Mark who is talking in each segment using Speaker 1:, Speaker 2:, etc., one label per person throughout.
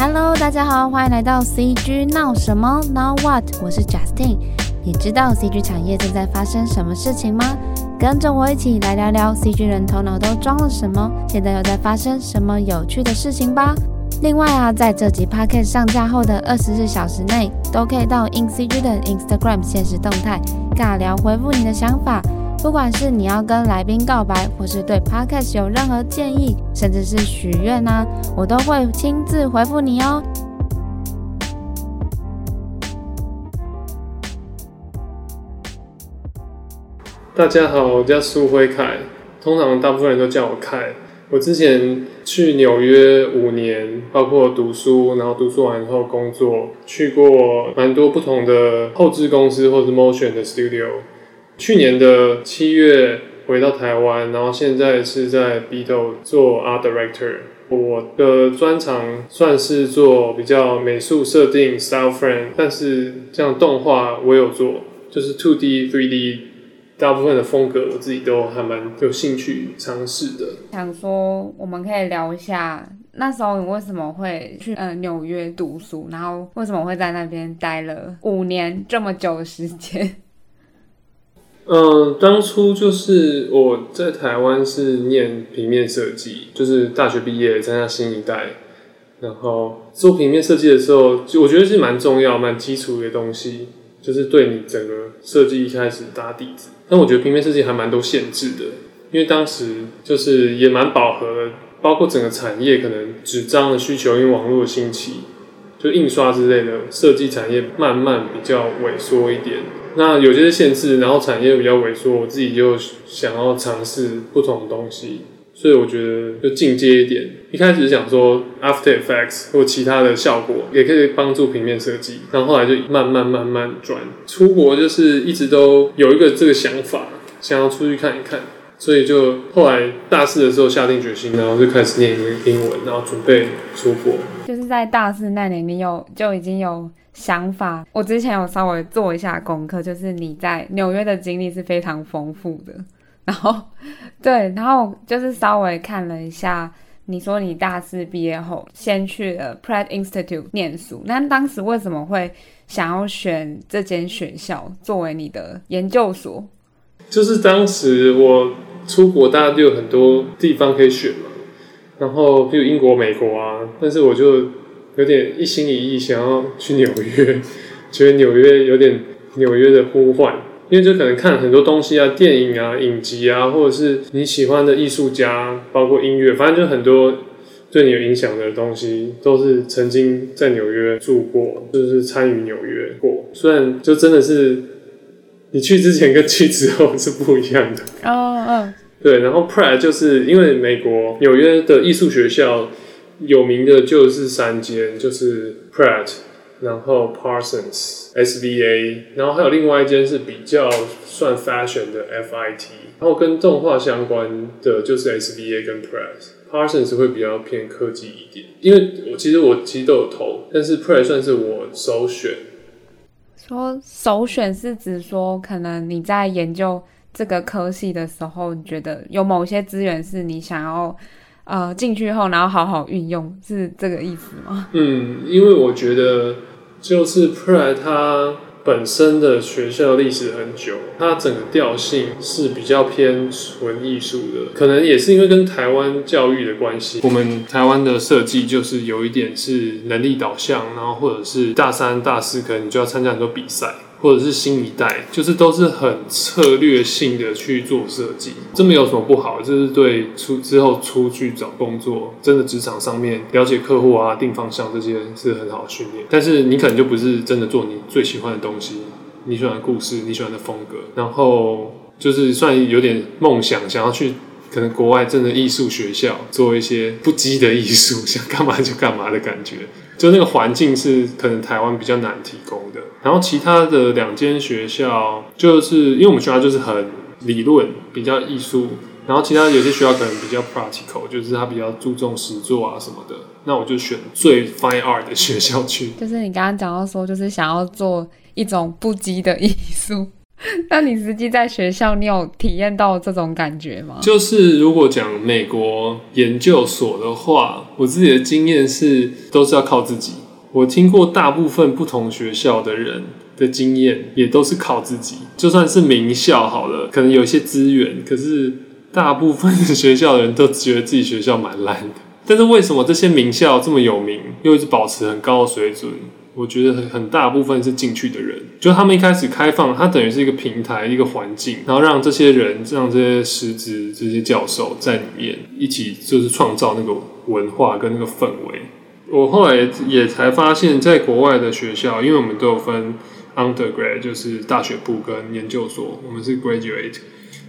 Speaker 1: Hello，大家好，欢迎来到 CG 闹什么？Now what？我是 Justin。你知道 CG 产业正在发生什么事情吗？跟着我一起来聊聊 CG 人头脑都装了什么，现在又在发生什么有趣的事情吧。另外啊，在这集 Podcast 上架后的二十四小时内，都可以到 InCG 的 Instagram 限时动态尬聊回复你的想法。不管是你要跟来宾告白，或是对 Podcast 有任何建议，甚至是许愿啊，我都会亲自回复你哦。
Speaker 2: 大家好，我叫苏辉凯，通常大部分人都叫我凯。我之前去纽约五年，包括读书，然后读书完以后工作，去过蛮多不同的后制公司或是 motion 的 studio。去年的七月回到台湾，然后现在是在 BITO 做 art director。我的专长算是做比较美术设定 style frame，但是像动画我有做，就是 two D、three D。大部分的风格我自己都还蛮有兴趣尝试的。
Speaker 1: 想说我们可以聊一下那时候你为什么会去呃纽约读书，然后为什么会在那边待了五年这么久的时间？
Speaker 2: 嗯，当初就是我在台湾是念平面设计，就是大学毕业参加新一代，然后做平面设计的时候，我觉得是蛮重要、蛮基础的东西。就是对你整个设计一开始打底子，但我觉得平面设计还蛮多限制的，因为当时就是也蛮饱和的，包括整个产业可能纸张的需求，因为网络的兴起，就印刷之类的设计产业慢慢比较萎缩一点。那有些限制，然后产业比较萎缩，我自己就想要尝试不同的东西。所以我觉得就进阶一点，一开始想说 After Effects 或其他的效果也可以帮助平面设计，然后后来就慢慢慢慢转出国，就是一直都有一个这个想法，想要出去看一看，所以就后来大四的时候下定决心，然后就开始念英文，然后准备出国。
Speaker 1: 就是在大四那年，你有就已经有想法。我之前有稍微做一下功课，就是你在纽约的经历是非常丰富的。然后，对，然后就是稍微看了一下，你说你大四毕业后先去了 Pratt Institute 念书，那当时为什么会想要选这间学校作为你的研究所？
Speaker 2: 就是当时我出国，大家就有很多地方可以选嘛，然后比如英国、美国啊，但是我就有点一心一意想要去纽约，觉得纽约有点纽约的呼唤。因为就可能看很多东西啊，电影啊、影集啊，或者是你喜欢的艺术家，包括音乐，反正就很多对你有影响的东西，都是曾经在纽约住过，就是参与纽约过。虽然就真的是你去之前跟去之后是不一样的。哦嗯。对，然后 Pratt 就是因为美国纽约的艺术学校有名的就是三间，就是 Pratt。然后 Parsons、SVA，然后还有另外一间是比较算 fashion 的 FIT，然后跟动画相关的就是 SVA 跟 Pratt。Parsons 会比较偏科技一点，因为我其实我其实都有投，但是 Pratt 算是我首选。
Speaker 1: 说首选是指说，可能你在研究这个科系的时候，你觉得有某些资源是你想要呃进去后，然后好好运用，是这个意思吗？
Speaker 2: 嗯，因为我觉得。就是 p r a d 它本身的学校历史很久，它整个调性是比较偏纯艺术的，可能也是因为跟台湾教育的关系。我们台湾的设计就是有一点是能力导向，然后或者是大三、大四可能你就要参加很多比赛。或者是新一代，就是都是很策略性的去做设计，这没有什么不好，就是对出之后出去找工作，真的职场上面了解客户啊、定方向这些是很好的训练。但是你可能就不是真的做你最喜欢的东西，你喜欢的故事，你喜欢的风格，然后就是算有点梦想，想要去可能国外真的艺术学校做一些不羁的艺术，想干嘛就干嘛的感觉。就那个环境是可能台湾比较难提供的，然后其他的两间学校就是因为我们学校就是很理论，比较艺术，然后其他有些学校可能比较 practical，就是它比较注重实作啊什么的，那我就选最 fine art 的学校去。
Speaker 1: 就是你刚刚讲到说，就是想要做一种不羁的艺术。那你实际在学校，你有体验到这种感觉吗？
Speaker 2: 就是如果讲美国研究所的话，我自己的经验是都是要靠自己。我听过大部分不同学校的人的经验，也都是靠自己。就算是名校好了，可能有一些资源，可是大部分的学校的人都觉得自己学校蛮烂的。但是为什么这些名校这么有名，又一直保持很高的水准？我觉得很很大部分是进去的人，就他们一开始开放，它等于是一个平台，一个环境，然后让这些人，让这些师资、这些教授在里面一起，就是创造那个文化跟那个氛围。我后来也才发现，在国外的学校，因为我们都有分 undergrad，就是大学部跟研究所，我们是 graduate，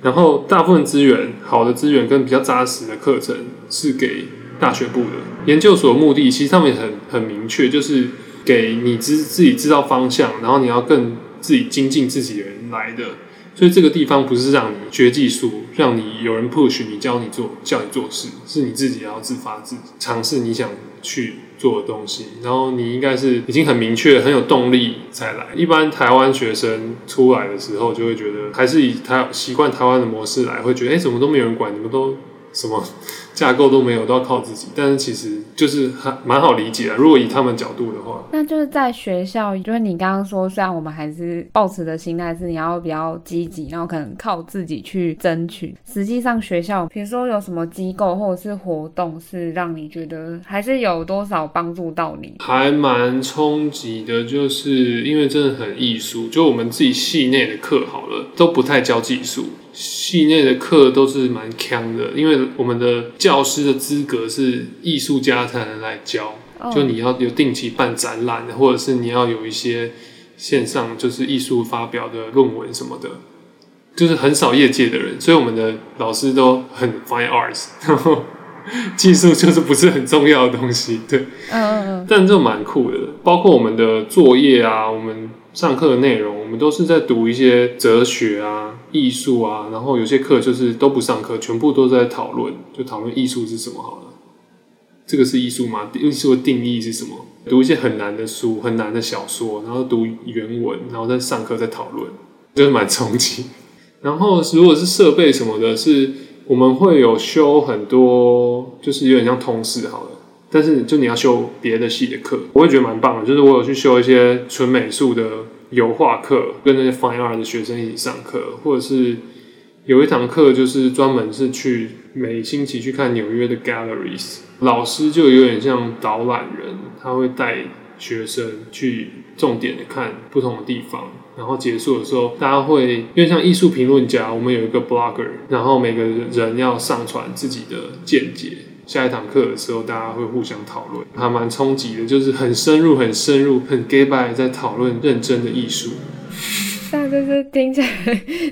Speaker 2: 然后大部分资源，好的资源跟比较扎实的课程是给大学部的。研究所目的其实他们也很很明确，就是。给你自自己知道方向，然后你要更自己精进自己的人来的，所以这个地方不是让你学技术，让你有人 push 你教你做叫你做事，是你自己要自发自尝试你想去做的东西，然后你应该是已经很明确很有动力才来。一般台湾学生出来的时候，就会觉得还是以台习惯台湾的模式来，会觉得哎，怎么都没有人管，你们都什么架构都没有，都要靠自己。但是其实。就是还蛮好理解的，如果以他们角度的话，
Speaker 1: 那就是在学校，就是你刚刚说，虽然我们还是抱持的心态是你要比较积极，然后可能靠自己去争取。实际上学校，比如说有什么机构或者是活动，是让你觉得还是有多少帮助到你？
Speaker 2: 还蛮冲击的，就是因为真的很艺术，就我们自己系内的课好了，都不太教技术。系内的课都是蛮强的，因为我们的教师的资格是艺术家才能来教。Oh. 就你要有定期办展览，或者是你要有一些线上就是艺术发表的论文什么的，就是很少业界的人，所以我们的老师都很 fine arts，然 后技术就是不是很重要的东西。对，嗯嗯嗯，但这蛮酷的，包括我们的作业啊，我们。上课的内容，我们都是在读一些哲学啊、艺术啊，然后有些课就是都不上课，全部都在讨论，就讨论艺术是什么好了。这个是艺术吗？艺术的定义是什么？读一些很难的书、很难的小说，然后读原文，然后再上课再讨论，就是蛮冲击。然后如果是设备什么的，是我们会有修很多，就是有点像通识好了。但是，就你要修别的系的课，我会觉得蛮棒的。就是我有去修一些纯美术的油画课，跟那些 fine art 的学生一起上课，或者是有一堂课就是专门是去每星期去看纽约的 galleries，老师就有点像导览人，他会带学生去重点的看不同的地方，然后结束的时候，大家会因为像艺术评论家，我们有一个 blogger，然后每个人要上传自己的见解。下一堂课的时候，大家会互相讨论，还蛮冲击的，就是很深入、很深入、很 gay by 在讨论认真的艺术。
Speaker 1: 但就是听起来，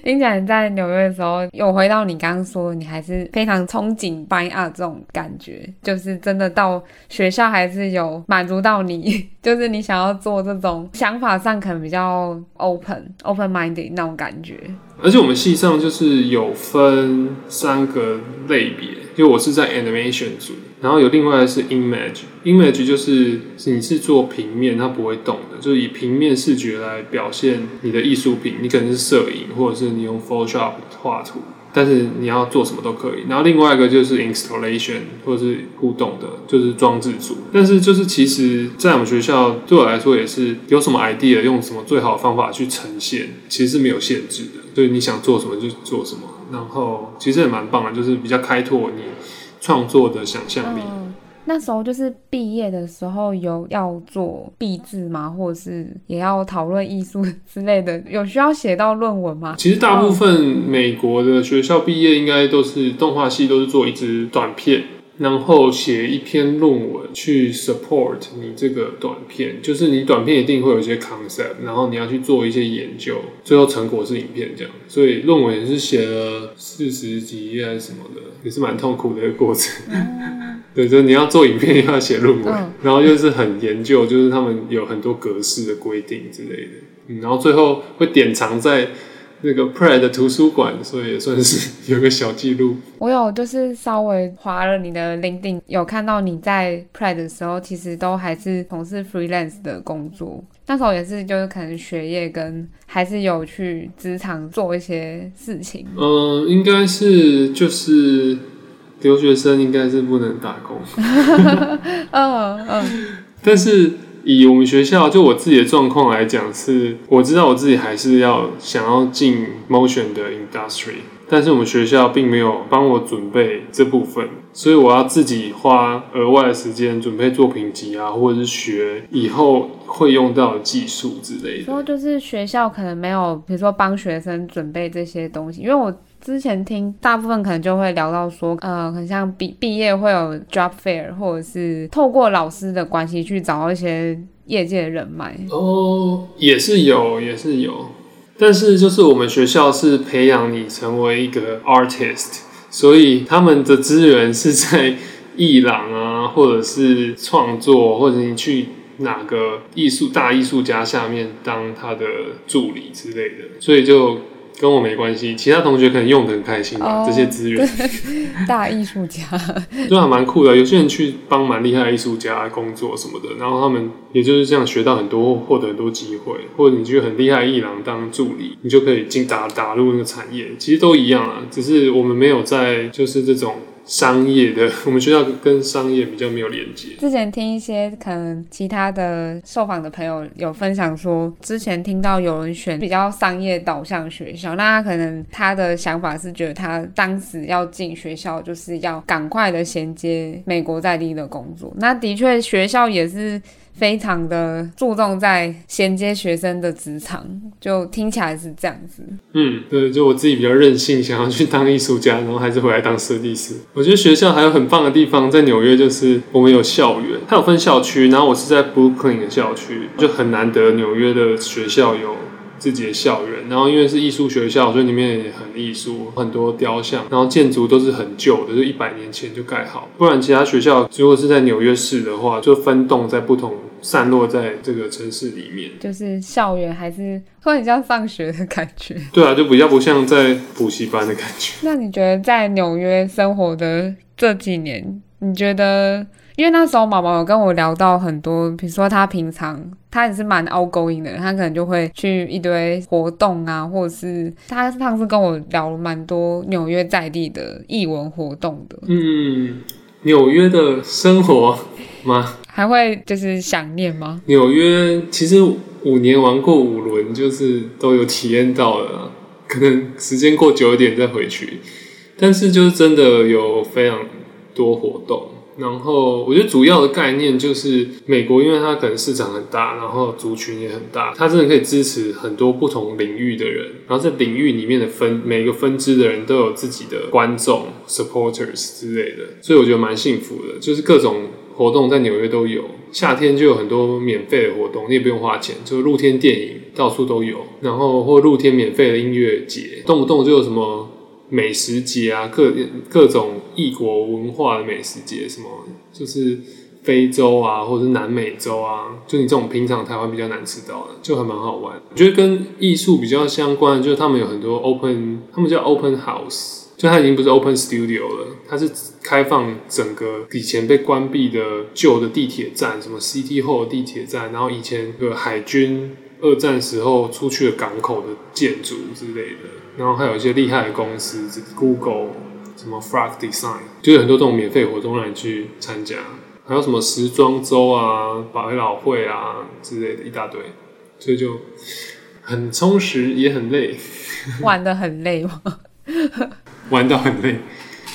Speaker 1: 听起来在纽约的时候，有回到你刚刚说，你还是非常憧憬 fine art 这种感觉，就是真的到学校还是有满足到你，就是你想要做这种想法上可能比较 open、open minded 那种感觉。
Speaker 2: 而且我们系上就是有分三个类别。就我是在 animation 组，然后有另外的是 image，image 就是你是做平面，它不会动的，就是以平面视觉来表现你的艺术品。你可能是摄影，或者是你用 Photoshop 画图，但是你要做什么都可以。然后另外一个就是 installation，或者是互动的，就是装置组。但是就是其实，在我们学校对我来说也是有什么 idea，用什么最好的方法去呈现，其实是没有限制的。所以你想做什么就做什么。然后其实也蛮棒的，就是比较开拓你创作的想象力。
Speaker 1: 那时候就是毕业的时候有要做毕制吗？或者是也要讨论艺术之类的？有需要写到论文吗？
Speaker 2: 其实大部分美国的学校毕业应该都是动画系，都是做一支短片。然后写一篇论文去 support 你这个短片，就是你短片一定会有一些 concept，然后你要去做一些研究，最后成果是影片这样。所以论文也是写了四十几页还是什么的，也是蛮痛苦的一个过程。嗯、对，就是你要做影片又 要写论文，嗯、然后又是很研究，就是他们有很多格式的规定之类的。嗯，然后最后会典藏在那个 Pratt 的图书馆，所以也算是有个小记录。
Speaker 1: 我有就是稍微划了你的 LinkedIn，有看到你在 Pratt 的时候，其实都还是从事 freelance 的工作。那时候也是就是可能学业跟还是有去职场做一些事情。
Speaker 2: 嗯、呃，应该是就是留学生应该是不能打工。
Speaker 1: 嗯嗯，
Speaker 2: 但是。以我们学校就我自己的状况来讲，是我知道我自己还是要想要进 motion 的 industry，但是我们学校并没有帮我准备这部分，所以我要自己花额外的时间准备作品集啊，或者是学以后会用到的技术之类的。
Speaker 1: 说就是学校可能没有，比如说帮学生准备这些东西，因为我。之前听大部分可能就会聊到说，呃，很像毕毕业会有 job fair，或者是透过老师的关系去找一些业界的人脉。
Speaker 2: 哦，也是有，也是有，但是就是我们学校是培养你成为一个 artist，所以他们的资源是在艺廊啊，或者是创作，或者你去哪个艺术大艺术家下面当他的助理之类的，所以就。跟我没关系，其他同学可能用的很开心吧，oh, 这些资源。
Speaker 1: 大艺术家，
Speaker 2: 就还蛮酷的。有些人去帮蛮厉害的艺术家工作什么的，然后他们也就是这样学到很多，获得很多机会。或者你去很厉害艺廊当助理，你就可以进打打入那个产业，其实都一样啊，只是我们没有在就是这种。商业的，我们学校跟商业比较没有连接。
Speaker 1: 之前听一些可能其他的受访的朋友有分享说，之前听到有人选比较商业导向学校，那他可能他的想法是觉得他当时要进学校就是要赶快的衔接美国在地的工作。那的确学校也是。非常的注重在衔接学生的职场，就听起来是这样子。
Speaker 2: 嗯，对，就我自己比较任性，想要去当艺术家，然后还是回来当设计师。我觉得学校还有很棒的地方，在纽约就是我们有校园，它有分校区，然后我是在 Brooklyn 的校区，就很难得纽约的学校有自己的校园，然后因为是艺术学校，所以里面也很艺术，很多雕像，然后建筑都是很旧的，就一百年前就盖好。不然其他学校如果是在纽约市的话，就分栋在不同，散落在这个城市里面。
Speaker 1: 就是校园还是会很像上学的感觉。
Speaker 2: 对啊，就比较不像在补习班的感觉。
Speaker 1: 那你觉得在纽约生活的这几年，你觉得？因为那时候毛毛有跟我聊到很多，比如说他平常他也是蛮 outgoing 的，他可能就会去一堆活动啊，或者是他上次跟我聊了蛮多纽约在地的艺文活动的。
Speaker 2: 嗯，纽约的生活吗？
Speaker 1: 还会就是想念吗？
Speaker 2: 纽约其实五年玩过五轮，就是都有体验到了，可能时间过久一点再回去，但是就是真的有非常多活动。然后我觉得主要的概念就是美国，因为它可能市场很大，然后族群也很大，它真的可以支持很多不同领域的人。然后在领域里面的分每个分支的人都有自己的观众 supporters 之类的，所以我觉得蛮幸福的。就是各种活动在纽约都有，夏天就有很多免费的活动，你也不用花钱，就露天电影到处都有，然后或露天免费的音乐节，动不动就有什么。美食节啊，各各种异国文化的美食节，什么就是非洲啊，或者是南美洲啊，就你这种平常台湾比较难吃到的，就还蛮好玩。我觉得跟艺术比较相关的，就是他们有很多 open，他们叫 open house，就它已经不是 open studio 了，它是开放整个以前被关闭的旧的地铁站，什么 City Hall 的地铁站，然后以前的海军二战时候出去的港口的建筑之类的。然后还有一些厉害的公司，Google 什么 Frog Design，就有很多这种免费活动让你去参加。还有什么时装周啊、百老汇啊之类的一大堆，所以就很充实，也很累。
Speaker 1: 玩的很累吗？
Speaker 2: 玩到很累。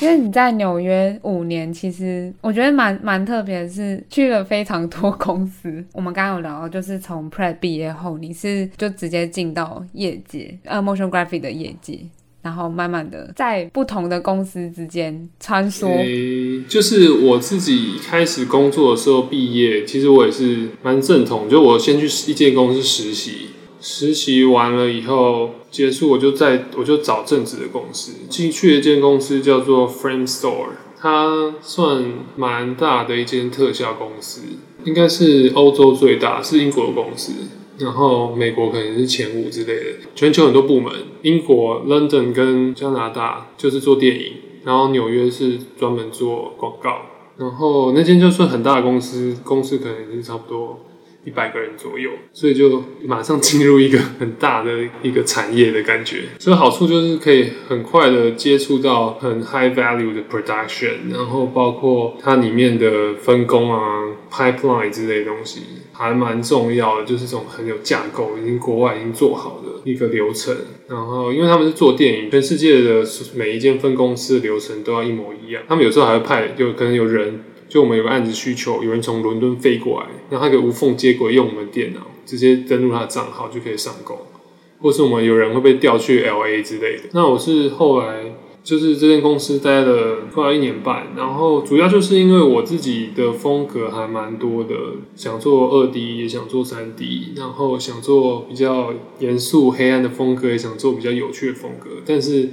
Speaker 1: 因为你在纽约五年，其实我觉得蛮蛮特别的是去了非常多公司。我们刚刚有聊到，就是从 Pratt 毕业后，你是就直接进到业界，呃，motion graphic 的业界，然后慢慢的在不同的公司之间穿梭。
Speaker 2: 欸，就是我自己开始工作的时候毕业，其实我也是蛮正统，就我先去一间公司实习。实习完了以后结束，我就在我就找正职的公司。进去的一间公司叫做 Frame Store，它算蛮大的一间特效公司，应该是欧洲最大，是英国的公司。然后美国可能是前五之类的。全球很多部门，英国 London 跟加拿大就是做电影，然后纽约是专门做广告，然后那间就算很大的公司，公司可能也是差不多。一百个人左右，所以就马上进入一个很大的一个产业的感觉。所以好处就是可以很快的接触到很 high value 的 production，然后包括它里面的分工啊、pipeline 之类的东西，还蛮重要的。就是这种很有架构，已经国外已经做好的一个流程。然后因为他们是做电影，全世界的每一间分公司的流程都要一模一样。他们有时候还会派，有可能有人。就我们有个案子需求，有人从伦敦飞过来，然后他可以无缝接轨，用我们电脑直接登录他的账号就可以上工，或是我们有人会被调去 LA 之类的。那我是后来就是这间公司待了快一年半，然后主要就是因为我自己的风格还蛮多的，想做二 D 也想做三 D，然后想做比较严肃黑暗的风格，也想做比较有趣的风格，但是。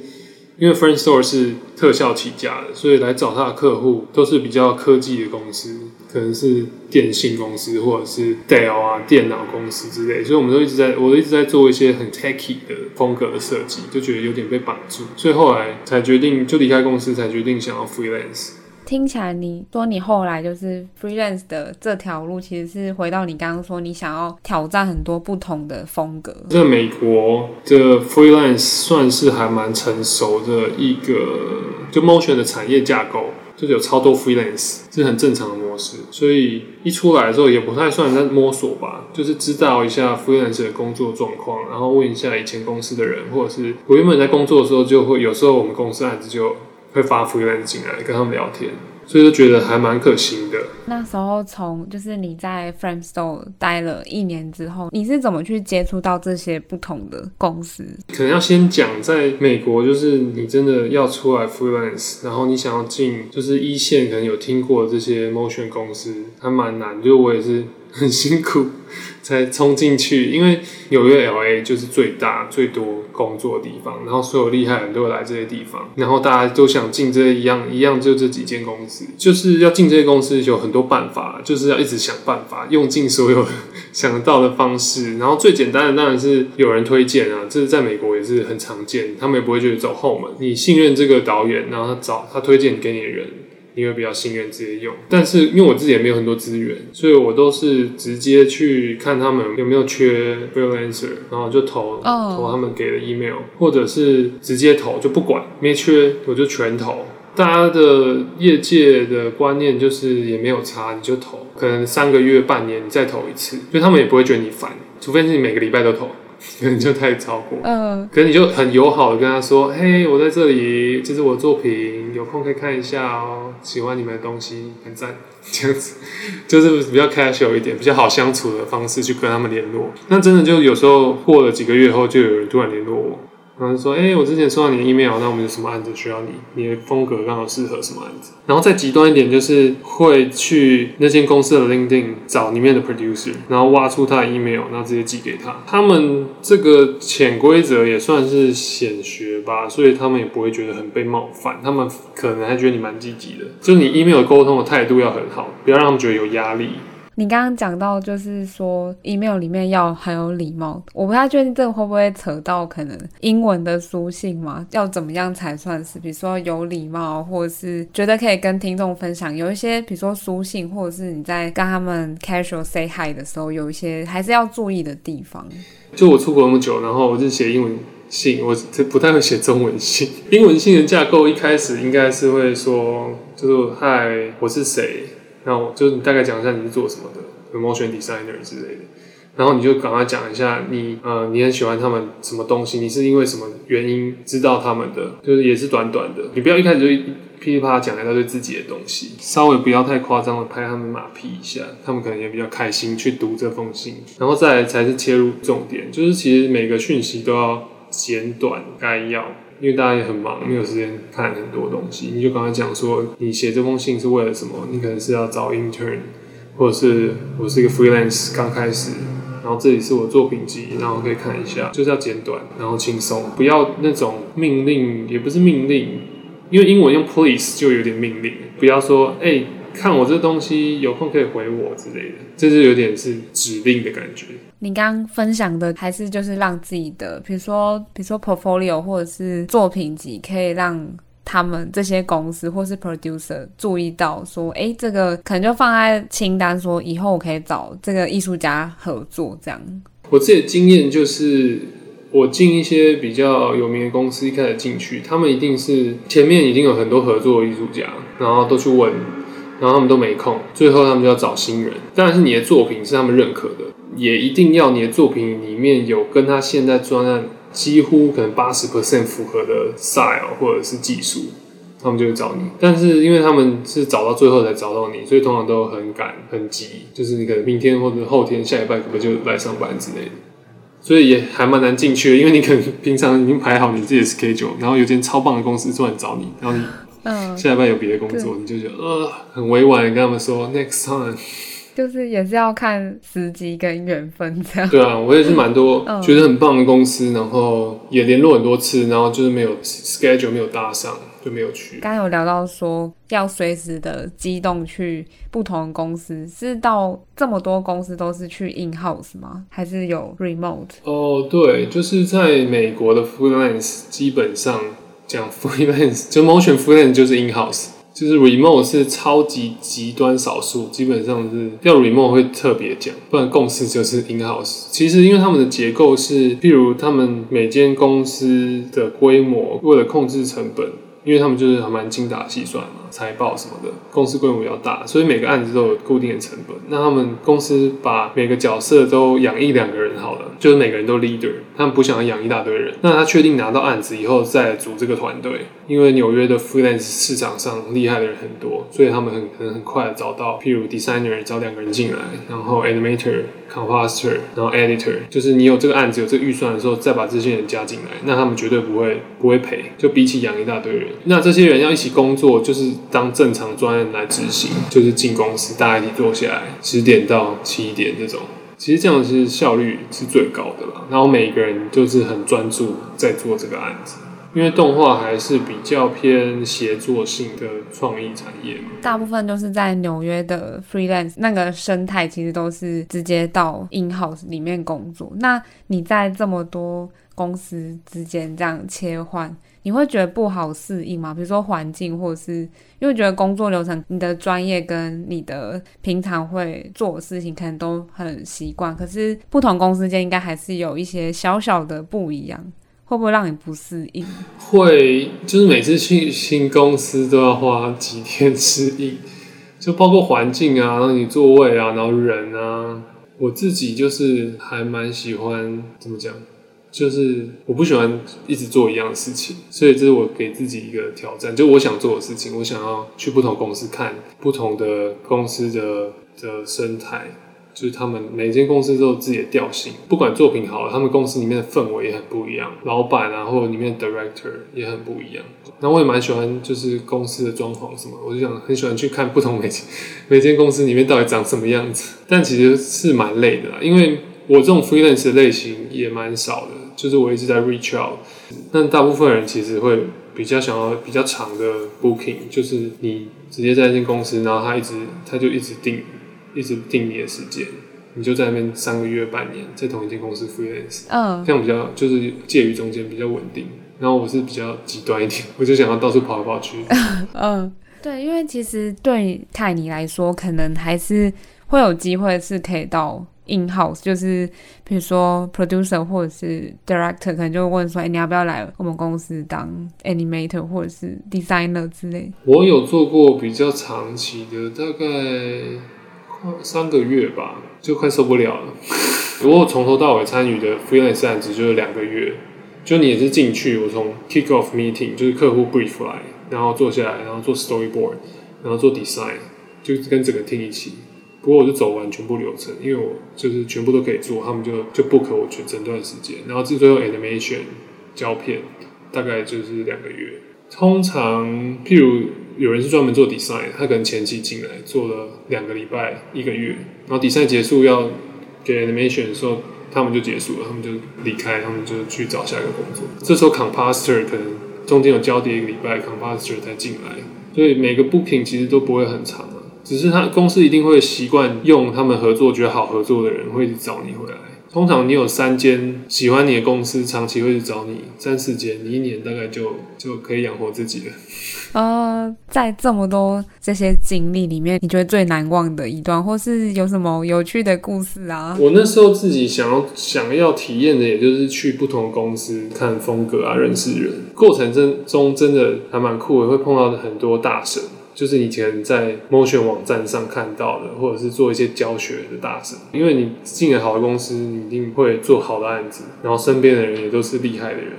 Speaker 2: 因为 frank store 是特效起家的，所以来找他的客户都是比较科技的公司，可能是电信公司或者是 Dell 啊电脑公司之类，所以我们都一直在，我都一直在做一些很 techy 的风格的设计，就觉得有点被绑住，所以后来才决定就离开公司，才决定想要 freelance。
Speaker 1: 听起来你说你后来就是 freelance 的这条路，其实是回到你刚刚说你想要挑战很多不同的风格。
Speaker 2: 在美国的 freelance 算是还蛮成熟的一个就 motion 的产业架构，就是有超多 freelance，是很正常的模式。所以一出来的时候也不太算在摸索吧，就是知道一下 freelance 的工作状况，然后问一下以前公司的人，或者是我原本在工作的时候就会有时候我们公司案子就。会发 freelance 进来跟他们聊天，所以就觉得还蛮可行的。
Speaker 1: 那时候从就是你在 Framestore 待了一年之后，你是怎么去接触到这些不同的公司？
Speaker 2: 可能要先讲，在美国就是你真的要出来 freelance，然后你想要进就是一线，可能有听过这些 motion 公司，还蛮难。就我也是。很辛苦才冲进去，因为纽约 LA 就是最大最多工作的地方，然后所有厉害人都会来这些地方，然后大家都想进这一样一样，就这几间公司，就是要进这些公司有很多办法，就是要一直想办法，用尽所有 想得到的方式，然后最简单的当然是有人推荐啊，这是在美国也是很常见，他们也不会觉得走后门，你信任这个导演，然后他找他推荐给你的人。因为比较信任直接用，但是因为我自己也没有很多资源，所以我都是直接去看他们有没有缺 freelancer，然后就投、oh. 投他们给的 email，或者是直接投就不管没缺我就全投。大家的业界的观念就是也没有差，你就投，可能三个月、半年你再投一次，所以他们也不会觉得你烦，除非是你每个礼拜都投。可能就太超过，嗯，可能你就很友好的跟他说，嘿，我在这里，这是我的作品，有空可以看一下哦，喜欢你们的东西，很赞，这样子，就是比较 casual 一点，比较好相处的方式去跟他们联络。那真的就有时候过了几个月后，就有人突然联络我。然后说，哎、我之前收到你的 email，那我们有什么案子需要你？你的风格刚好适合什么案子？然后再极端一点，就是会去那间公司的 LinkedIn 找里面的 producer，然后挖出他的 email，然后直接寄给他。他们这个潜规则也算是显学吧，所以他们也不会觉得很被冒犯。他们可能还觉得你蛮积极的，就是你 email 沟通的态度要很好，不要让他们觉得有压力。
Speaker 1: 你刚刚讲到，就是说 email 里面要很有礼貌，我不太确定这个会不会扯到可能英文的书信嘛？要怎么样才算是？比如说有礼貌，或者是觉得可以跟听众分享，有一些比如说书信，或者是你在跟他们 casual say hi 的时候，有一些还是要注意的地方。
Speaker 2: 就我出国那么久，然后我就写英文信，我不太会写中文信。英文信的架构一开始应该是会说，就是嗨，我是谁。那我就是你大概讲一下你是做什么的，motion designer 之类的，然后你就赶快讲一下你呃你很喜欢他们什么东西，你是因为什么原因知道他们的，就是也是短短的，你不要一开始就噼里啪啦讲一大堆自己的东西，稍微不要太夸张的拍他们马屁一下，他们可能也比较开心去读这封信，然后再来才是切入重点，就是其实每个讯息都要简短概要。因为大家也很忙，没有时间看很多东西，你就刚才讲说，你写这封信是为了什么？你可能是要找 intern，或者是我是一个 freelance 刚开始，然后这里是我作品集，然后可以看一下，就是要简短，然后轻松，不要那种命令，也不是命令，因为英文用 please 就有点命令，不要说哎、看我这东西，有空可以回我之类的，这是有点是指令的感觉。
Speaker 1: 你刚分享的还是就是让自己的，比如说比如说 portfolio 或者是作品集，可以让他们这些公司或是 producer 注意到说，哎，这个可能就放在清单，说以后我可以找这个艺术家合作这样。
Speaker 2: 我自己的经验就是，我进一些比较有名的公司，一开始进去，他们一定是前面已经有很多合作的艺术家，然后都去问。然后他们都没空，最后他们就要找新人。当然是你的作品是他们认可的，也一定要你的作品里面有跟他现在专案几乎可能八十 percent 符合的 style 或者是技术，他们就会找你。但是因为他们是找到最后才找到你，所以通常都很赶很急，就是你可能明天或者后天下礼拜可能就来上班之类的，所以也还蛮难进去的。因为你可能平常已经排好你自己的 schedule，然后有间超棒的公司突然找你，然后你。嗯，下礼拜有别的工作，你就觉得呃很委婉，跟他们说 next time，
Speaker 1: 就是也是要看时机跟缘分这样。
Speaker 2: 对啊，我也是蛮多觉得很棒的公司，然后也联络很多次，然后就是没有 schedule 没有搭上，就没有去。
Speaker 1: 刚刚有聊到说要随时的机动去不同的公司，是到这么多公司都是去 in house 吗？还是有 remote？
Speaker 2: 哦，对，就是在美国的 freelance 基本上。讲 freelance 就 motion freelance 就是 in house，就是 remote 是超级极端少数，基本上是要 remote 会特别讲，不然共识就是 in house。其实因为他们的结构是，譬如他们每间公司的规模，为了控制成本，因为他们就是还蛮精打细算嘛。财报什么的，公司规模比较大，所以每个案子都有固定的成本。那他们公司把每个角色都养一两个人好了，就是每个人都 leader，他们不想要养一大堆人。那他确定拿到案子以后再组这个团队，因为纽约的 freelance 市场上厉害的人很多，所以他们很可能很快的找到，譬如 designer 找两个人进来，然后 animator composter 然后 editor，就是你有这个案子有这个预算的时候，再把这些人加进来，那他们绝对不会不会赔，就比起养一大堆人，那这些人要一起工作就是。当正常专案来执行，就是进公司，大家一起坐下来，十点到七点这种，其实这样是效率是最高的啦。然后每一个人就是很专注在做这个案子，因为动画还是比较偏协作性的创意产业嘛。
Speaker 1: 大部分都是在纽约的 freelance 那个生态，其实都是直接到 in house 里面工作。那你在这么多公司之间这样切换？你会觉得不好适应吗？比如说环境，或者是因为觉得工作流程，你的专业跟你的平常会做的事情可能都很习惯，可是不同公司间应该还是有一些小小的不一样，会不会让你不适应？
Speaker 2: 会，就是每次去新公司都要花几天适应，就包括环境啊，然后你座位啊，然后人啊，我自己就是还蛮喜欢怎么讲？就是我不喜欢一直做一样的事情，所以这是我给自己一个挑战，就我想做的事情，我想要去不同公司看不同的公司的的生态，就是他们每间公司都有自己的调性，不管作品好了，他们公司里面的氛围也很不一样，老板啊或者里面的 director 也很不一样。那我也蛮喜欢就是公司的装潢什么，我就想很喜欢去看不同每间每间公司里面到底长什么样子，但其实是蛮累的啦，因为我这种 freelance 的类型也蛮少的。就是我一直在 reach out，但大部分人其实会比较想要比较长的 booking，就是你直接在一间公司，然后他一直他就一直定，一直定你的时间，你就在那边三个月半年，在同一间公司 freelance，嗯，这样比较就是介于中间比较稳定。然后我是比较极端一点，我就想要到处跑来跑去。
Speaker 1: 嗯，对，因为其实对泰尼来说，可能还是会有机会是可以到。In house 就是，比如说 producer 或者是 director，可能就会问说：“哎、欸，你要不要来我们公司当 animator 或者是 designer 之类？”
Speaker 2: 我有做过比较长期的，大概快三个月吧，就快受不了了。不过从头到尾参与的 freelance 案子就是两个月，就你也是进去，我从 kick off meeting 就是客户 brief 来，然后坐下来，然后做 storyboard，然后做 design，就跟整个 team 一起。不过我就走完全部流程，因为我就是全部都可以做，他们就就 book 我全整段时间，然后至最后 animation 胶片，大概就是两个月。通常，譬如有人是专门做 design，他可能前期进来做了两个礼拜、一个月，然后 design 结束要给 animation 的时候，他们就结束了，他们就离开，他们就去找下一个工作。这时候 composter 可能中间有交叠一个礼拜 composter 才进来，所以每个不平其实都不会很长啊。只是他公司一定会习惯用他们合作觉得好合作的人，会找你回来。通常你有三间喜欢你的公司，长期会去找你三四间，你一年大概就就可以养活自己了。
Speaker 1: 呃，在这么多这些经历里面，你觉得最难忘的一段，或是有什么有趣的故事啊？
Speaker 2: 我那时候自己想要想要体验的，也就是去不同公司看风格啊，认识人，过程中真的还蛮酷的，会碰到很多大神。就是以前在 Motion 网站上看到的，或者是做一些教学的大神，因为你进了好的公司，你一定会做好的案子，然后身边的人也都是厉害的人，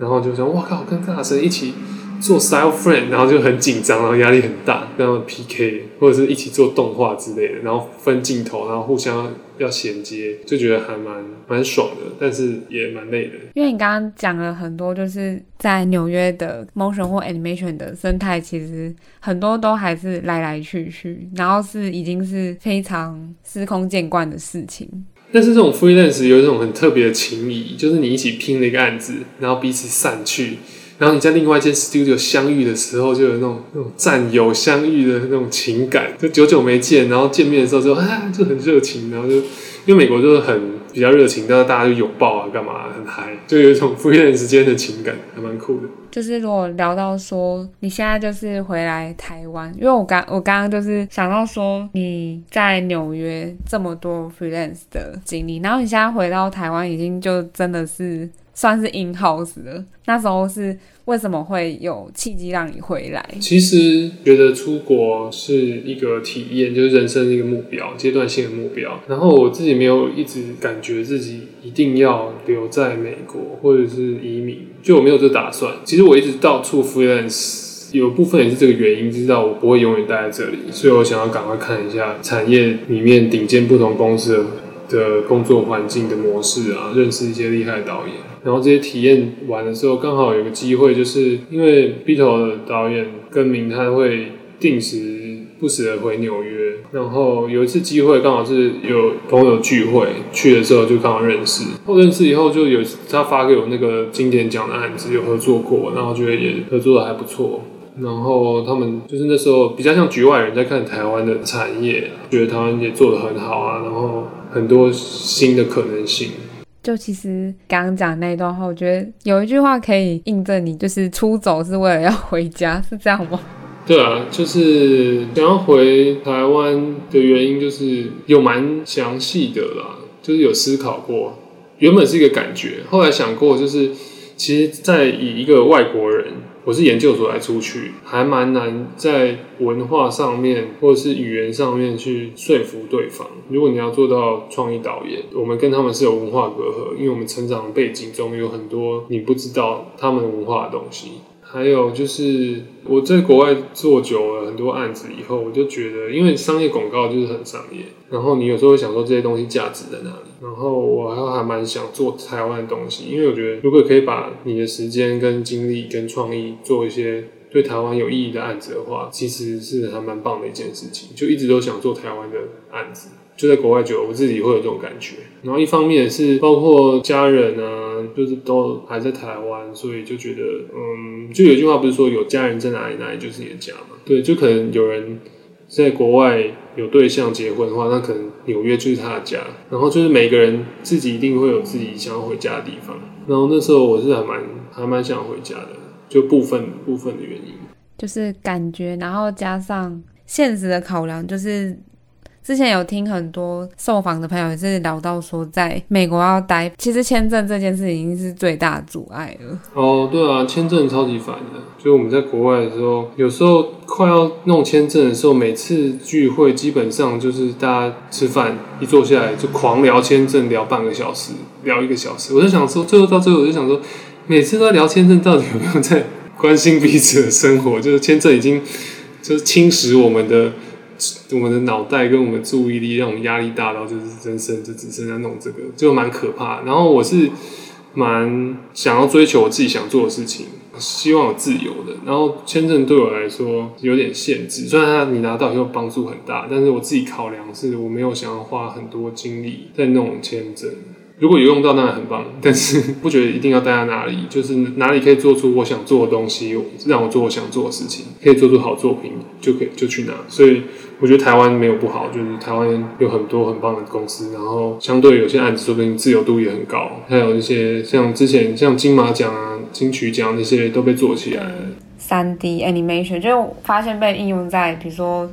Speaker 2: 然后就说哇靠，跟大神一起。做 style friend，然后就很紧张，然后压力很大，跟他们 PK，或者是一起做动画之类的，然后分镜头，然后互相要衔接，就觉得还蛮蛮爽的，但是也蛮累的。
Speaker 1: 因为你刚刚讲了很多，就是在纽约的 motion 或 animation 的生态，其实很多都还是来来去去，然后是已经是非常司空见惯的事情。
Speaker 2: 但是这种 freelance 有一种很特别的情谊，就是你一起拼了一个案子，然后彼此散去。然后你在另外一间 studio 相遇的时候，就有那种那种战友相遇的那种情感，就久久没见，然后见面的时候就啊就很热情，然后就因为美国就是很比较热情，但是大家就拥抱啊干嘛很嗨，就有一种 freelance 间的情感，还蛮酷的。
Speaker 1: 就是如果聊到说你现在就是回来台湾，因为我刚我刚刚就是想到说你在纽约这么多 freelance 的经历，然后你现在回到台湾，已经就真的是。算是 in house 的，那时候是为什么会有契机让你回来？
Speaker 2: 其实觉得出国是一个体验，就是人生的一个目标，阶段性的目标。然后我自己没有一直感觉自己一定要留在美国或者是移民，就我没有这打算。其实我一直到处 freelance，有部分也是这个原因，知道我不会永远待在这里，所以我想要赶快看一下产业里面顶尖不同公司的。的工作环境的模式啊，认识一些厉害的导演，然后这些体验完的时候，刚好有个机会，就是因为 Beatle 的导演跟明他会定时不时的回纽约，然后有一次机会刚好是有朋友聚会，去的时候就刚好认识，后认识以后就有他发给我那个经典奖的案子，有合作过，然后觉得也合作的还不错，然后他们就是那时候比较像局外人在看台湾的产业，觉得台湾也做得很好啊，然后。很多新的可能性。
Speaker 1: 就其实刚刚讲那段话，我觉得有一句话可以印证你，就是出走是为了要回家，是这样吗？
Speaker 2: 对啊，就是想要回台湾的原因，就是有蛮详细的啦，就是有思考过。原本是一个感觉，后来想过，就是其实，在以一个外国人。我是研究所来出去，还蛮难在文化上面或者是语言上面去说服对方。如果你要做到创意导演，我们跟他们是有文化隔阂，因为我们成长的背景中有很多你不知道他们文化的东西。还有就是我在国外做久了很多案子以后，我就觉得，因为商业广告就是很商业，然后你有时候会想说这些东西价值在哪里。然后我还还蛮想做台湾的东西，因为我觉得如果可以把你的时间跟精力跟创意做一些对台湾有意义的案子的话，其实是还蛮棒的一件事情。就一直都想做台湾的案子。就在国外久了，我自己会有这种感觉。然后一方面是包括家人啊，就是都还在台湾，所以就觉得，嗯，就有一句话不是说有家人在哪里，哪里就是你的家嘛？对，就可能有人在国外有对象结婚的话，那可能纽约就是他的家。然后就是每个人自己一定会有自己想要回家的地方。然后那时候我是还蛮还蛮想回家的，就部分部分的原因，
Speaker 1: 就是感觉，然后加上现实的考量，就是。之前有听很多受访的朋友也是聊到说，在美国要待，其实签证这件事已经是最大阻碍了。
Speaker 2: 哦，对啊，签证超级烦的。就我们在国外的时候，有时候快要弄签证的时候，每次聚会基本上就是大家吃饭一坐下来就狂聊签证，聊半个小时，聊一个小时。我就想说，最后到最后我就想说，每次都在聊签证，到底有没有在关心彼此的生活？就是签证已经就是侵蚀我们的。我们的脑袋跟我们的注意力，让我们压力大到就是人生就只剩下弄这个，就蛮可怕。然后我是蛮想要追求我自己想做的事情，希望有自由的。然后签证对我来说有点限制，虽然它你拿到以后帮助很大，但是我自己考量是我没有想要花很多精力在弄签证。如果有用到，那还很棒，但是 不觉得一定要待在哪里，就是哪里可以做出我想做的东西，让我做我想做的事情，可以做出好作品，就可以就去哪。所以。我觉得台湾没有不好，就是台湾有很多很棒的公司，然后相对有些案子说不定自由度也很高，还有一些像之前像金马奖啊、金曲奖那些都被做起来了。
Speaker 1: 三 D animation 就发现被应用在比如说。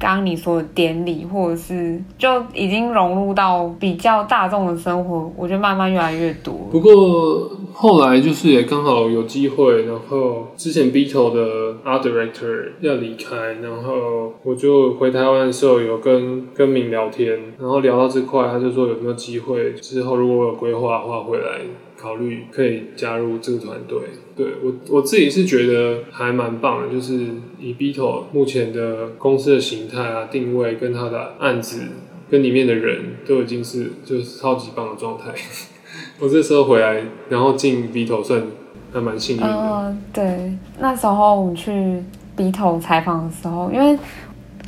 Speaker 1: 刚刚你说的典礼，或者是就已经融入到比较大众的生活，我觉得慢慢越来越多。
Speaker 2: 不过后来就是也刚好有机会，然后之前 Beatle 的 Art Director 要离开，然后我就回台湾的时候有跟跟明聊天，然后聊到这块，他就说有没有机会之后如果我有规划的话回来。考虑可以加入这个团队，对，我我自己是觉得还蛮棒的，就是以 Beatle 目前的公司的形态啊、定位跟他的案子跟里面的人都已经是就是超级棒的状态。我这时候回来，然后进 Beatle 算还蛮幸运的。
Speaker 1: 呃，对，那时候我们去 Beatle 采访的时候，因为。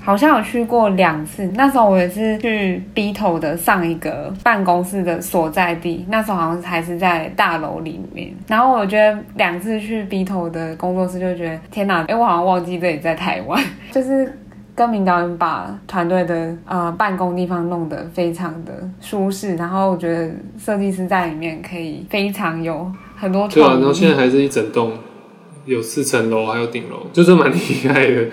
Speaker 1: 好像有去过两次，那时候我也是去 B 头的上一个办公室的所在地，那时候好像还是在大楼里面。然后我觉得两次去 B 头的工作室，就觉得天哪，哎，我好像忘记这里在台湾。就是跟明导演把团队的呃办公地方弄得非常的舒适，然后我觉得设计师在里面可以非常有很多。
Speaker 2: 对啊，然后现在还是一整栋，有四层楼，还有顶楼，就是蛮厉害的。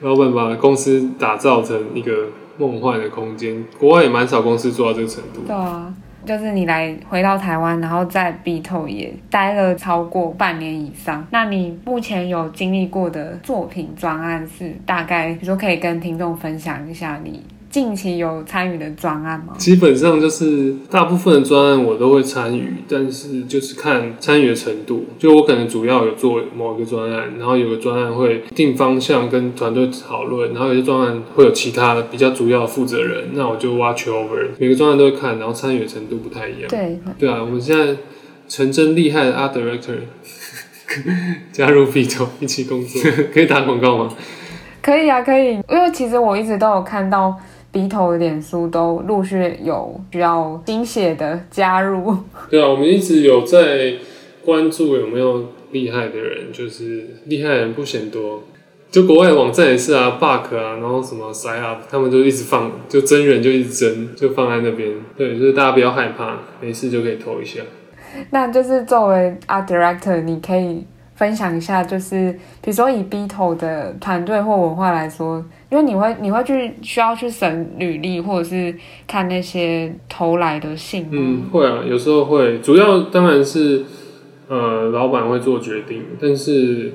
Speaker 2: 老板把公司打造成一个梦幻的空间，国外也蛮少公司做到这个程度。
Speaker 1: 对啊，就是你来回到台湾，然后在 B 透也待了超过半年以上。那你目前有经历过的作品专案是大概，比如说可以跟听众分享一下你。近期有参与的专案吗？
Speaker 2: 基本上就是大部分的专案我都会参与，但是就是看参与的程度。就我可能主要有做某一个专案，然后有个专案会定方向跟团队讨论，然后有些专案会有其他比较主要的负责人，那我就 watch over。每个专案都会看，然后参与的程度不太一样。
Speaker 1: 对
Speaker 2: 对啊，我们现在陈真厉害的 art director 加入 Beatle 一起工作，可以打广告吗？
Speaker 1: 可以啊，可以，因为其实我一直都有看到。Beatle 的脸书都陆续有需要新血的加入。
Speaker 2: 对啊，我们一直有在关注有没有厉害的人，就是厉害的人不嫌多。就国外网站也是啊，bug 啊，然后什么 side up，他们就一直放，就真人就一直真，就放在那边。对，就是大家不要害怕，没事就可以投一下。
Speaker 1: 那就是作为 Art Director，你可以分享一下，就是比如说以 Beatle 的团队或文化来说。因为你会，你会去需要去审履历，或者是看那些投来的信。
Speaker 2: 嗯，会啊，有时候会。主要当然是，呃，老板会做决定。但是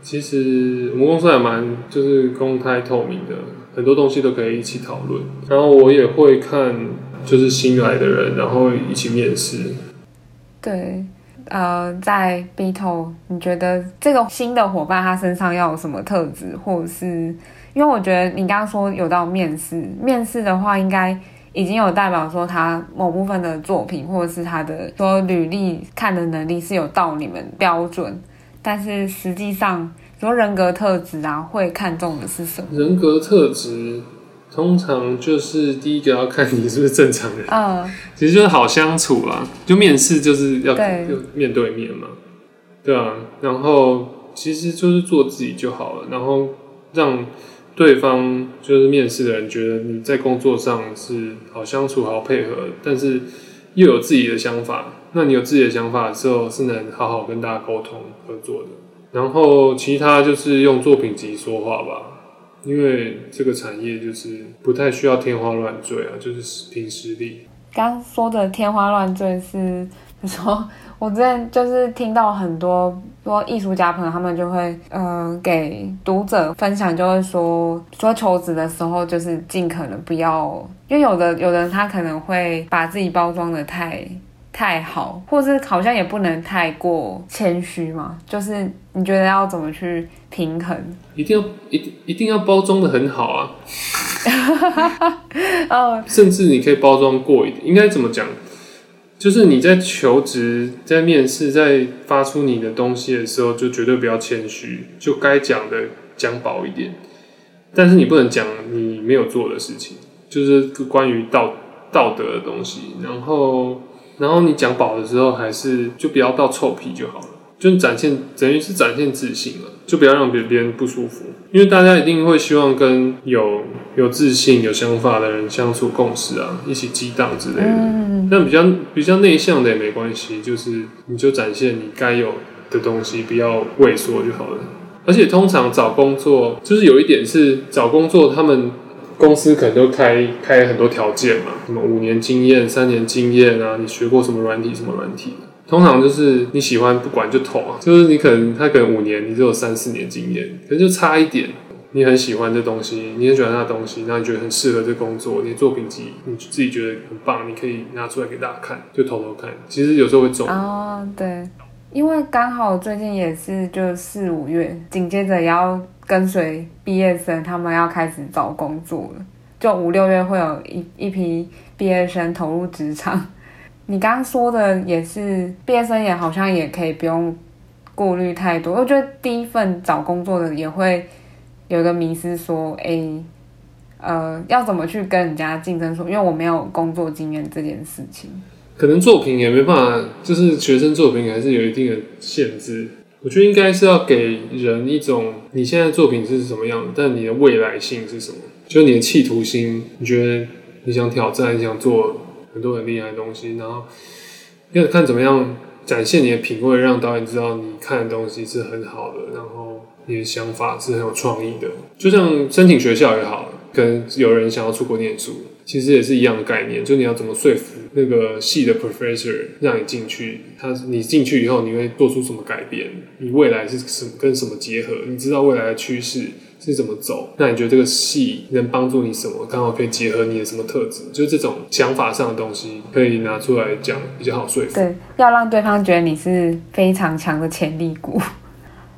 Speaker 2: 其实我们公司还蛮就是公开透明的，很多东西都可以一起讨论。然后我也会看，就是新来的人，然后一起面试。
Speaker 1: 对，呃，在 Beto，你觉得这个新的伙伴他身上要有什么特质，或者是？因为我觉得你刚刚说有到面试，面试的话应该已经有代表说他某部分的作品或者是他的说履历看的能力是有到你们标准，但是实际上说人格特质啊，会看重的是什么？
Speaker 2: 人格特质通常就是第一个要看你是不是正常人，嗯，其实就是好相处啦，就面试就是要就面对面嘛，对啊，然后其实就是做自己就好了，然后让。对方就是面试的人，觉得你在工作上是好相处、好配合，但是又有自己的想法。那你有自己的想法的时候，是能好好跟大家沟通合作的。然后其他就是用作品集说话吧，因为这个产业就是不太需要天花乱坠啊，就是凭实力。
Speaker 1: 刚说的天花乱坠是，说我之前就是听到很多。说艺术家朋友他们就会，呃，给读者分享，就会说说求职的时候，就是尽可能不要，因为有的有的他可能会把自己包装得太太好，或是好像也不能太过谦虚嘛。就是你觉得要怎么去平衡？
Speaker 2: 一定要一定一定要包装的很好啊！哦，甚至你可以包装过一点，应该怎么讲？就是你在求职、在面试、在发出你的东西的时候，就绝对不要谦虚，就该讲的讲薄一点。但是你不能讲你没有做的事情，就是关于道道德的东西。然后，然后你讲饱的时候，还是就不要到臭屁就好了。就展现等于是展现自信了，就不要让别别人不舒服，因为大家一定会希望跟有有自信、有想法的人相处共事啊，一起激荡之类的。嗯，但比较比较内向的也没关系，就是你就展现你该有的东西，不要畏缩就好了。而且通常找工作，就是有一点是找工作，他们公司可能都开开很多条件嘛，什么五年经验、三年经验啊，你学过什么软体、什么软体。通常就是你喜欢不管就投啊，就是你可能他可能五年，你只有三四年经验，可能就差一点。你很喜欢这东西，你很喜欢那东西，那你觉得很适合这工作，你的作品集你自己觉得很棒，你可以拿出来给大家看，就投投看。其实有时候会中
Speaker 1: 哦，对。因为刚好最近也是就四五月，紧接着也要跟随毕业生，他们要开始找工作了。就五六月会有一一批毕业生投入职场。你刚刚说的也是，毕业生也好像也可以不用顾虑太多。我觉得第一份找工作的也会有一个迷思，说，哎，呃，要怎么去跟人家竞争？说，因为我没有工作经验这件事情。
Speaker 2: 可能作品也没办法，就是学生作品还是有一定的限制。我觉得应该是要给人一种，你现在作品是什么样，但你的未来性是什么？就你的企图心，你觉得你想挑战，你想做很多很厉害的东西，然后要看怎么样展现你的品味，让导演知道你看的东西是很好的，然后你的想法是很有创意的。就像申请学校也好，可能有人想要出国念书。其实也是一样的概念，就你要怎么说服那个系的 professor 让你进去，他你进去以后你会做出什么改变？你未来是什跟什么结合？你知道未来的趋势是怎么走？那你觉得这个戏能帮助你什么？刚好可以结合你的什么特质？就是这种想法上的东西可以拿出来讲，比较好说服。
Speaker 1: 对，要让对方觉得你是非常强的潜力股。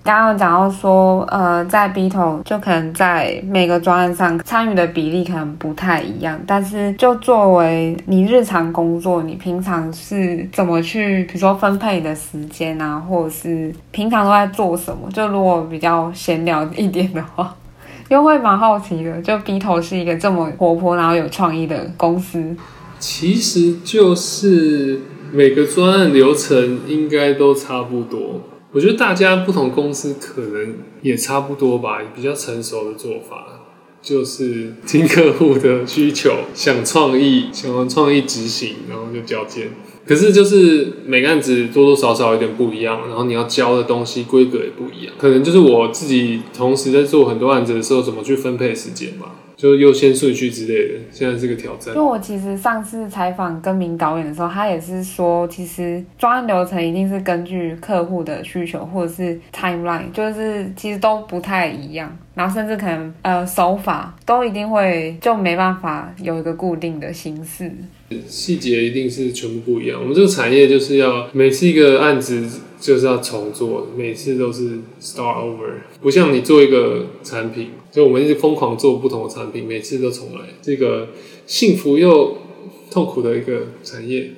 Speaker 1: 刚刚讲到说，呃，在 B 头就可能在每个专案上参与的比例可能不太一样，但是就作为你日常工作，你平常是怎么去，比如说分配你的时间啊，或者是平常都在做什么？就如果比较闲聊一点的话，又会蛮好奇的。就 B 头是一个这么活泼然后有创意的公司，
Speaker 2: 其实就是每个专案流程应该都差不多。我觉得大家不同公司可能也差不多吧，比较成熟的做法就是听客户的需求，想创意，想用创意执行，然后就交件。可是就是每个案子多多少少有点不一样，然后你要交的东西规格也不一样，可能就是我自己同时在做很多案子的时候，怎么去分配时间吧。就优先顺序之类的，现在是个挑战。
Speaker 1: 因为我其实上次采访跟名导演的时候，他也是说，其实专案流程一定是根据客户的需求或者是 timeline，就是其实都不太一样，然后甚至可能呃手法都一定会就没办法有一个固定的形式。
Speaker 2: 细节一定是全部不一样。我们这个产业就是要每次一个案子就是要重做，每次都是 start over，不像你做一个产品，就我们一直疯狂做不同的产品，每次都重来，这个幸福又痛苦的一个产业。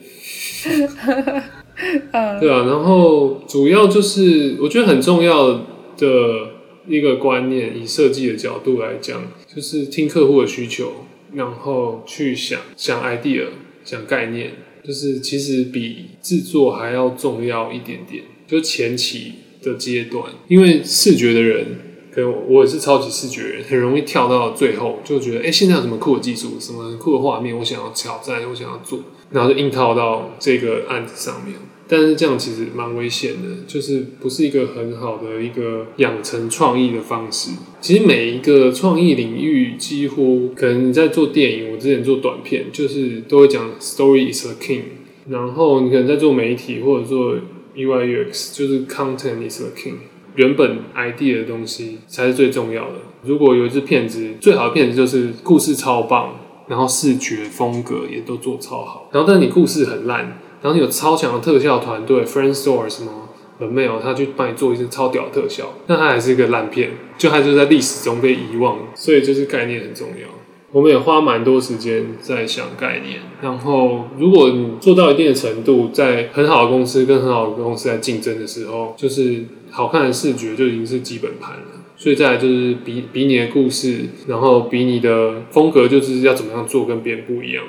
Speaker 2: 对啊，然后主要就是我觉得很重要的一个观念，以设计的角度来讲，就是听客户的需求。然后去想想 idea，想概念，就是其实比制作还要重要一点点。就前期的阶段，因为视觉的人，可能我也是超级视觉人，很容易跳到最后，就觉得哎，现在有什么酷的技术，什么酷的画面，我想要挑战，我想要做，然后就硬套到这个案子上面。但是这样其实蛮危险的，就是不是一个很好的一个养成创意的方式。其实每一个创意领域，几乎可能你在做电影，我之前做短片，就是都会讲 “story is a king”。然后你可能在做媒体或者做 UI UX，就是 “content is a king”。原本 idea 的东西才是最重要的。如果有一支片子，最好的片子就是故事超棒，然后视觉风格也都做超好，然后但你故事很烂。然后你有超强的特效团队，Framestore 什么的没有，他去帮你做一些超屌的特效，那它还是一个烂片，就它就在历史中被遗忘。所以就是概念很重要。我们也花蛮多时间在想概念。然后如果你做到一定的程度，在很好的公司跟很好的公司在竞争的时候，就是好看的视觉就已经是基本盘了。所以再来就是比比你的故事，然后比你的风格，就是要怎么样做跟别人不一样。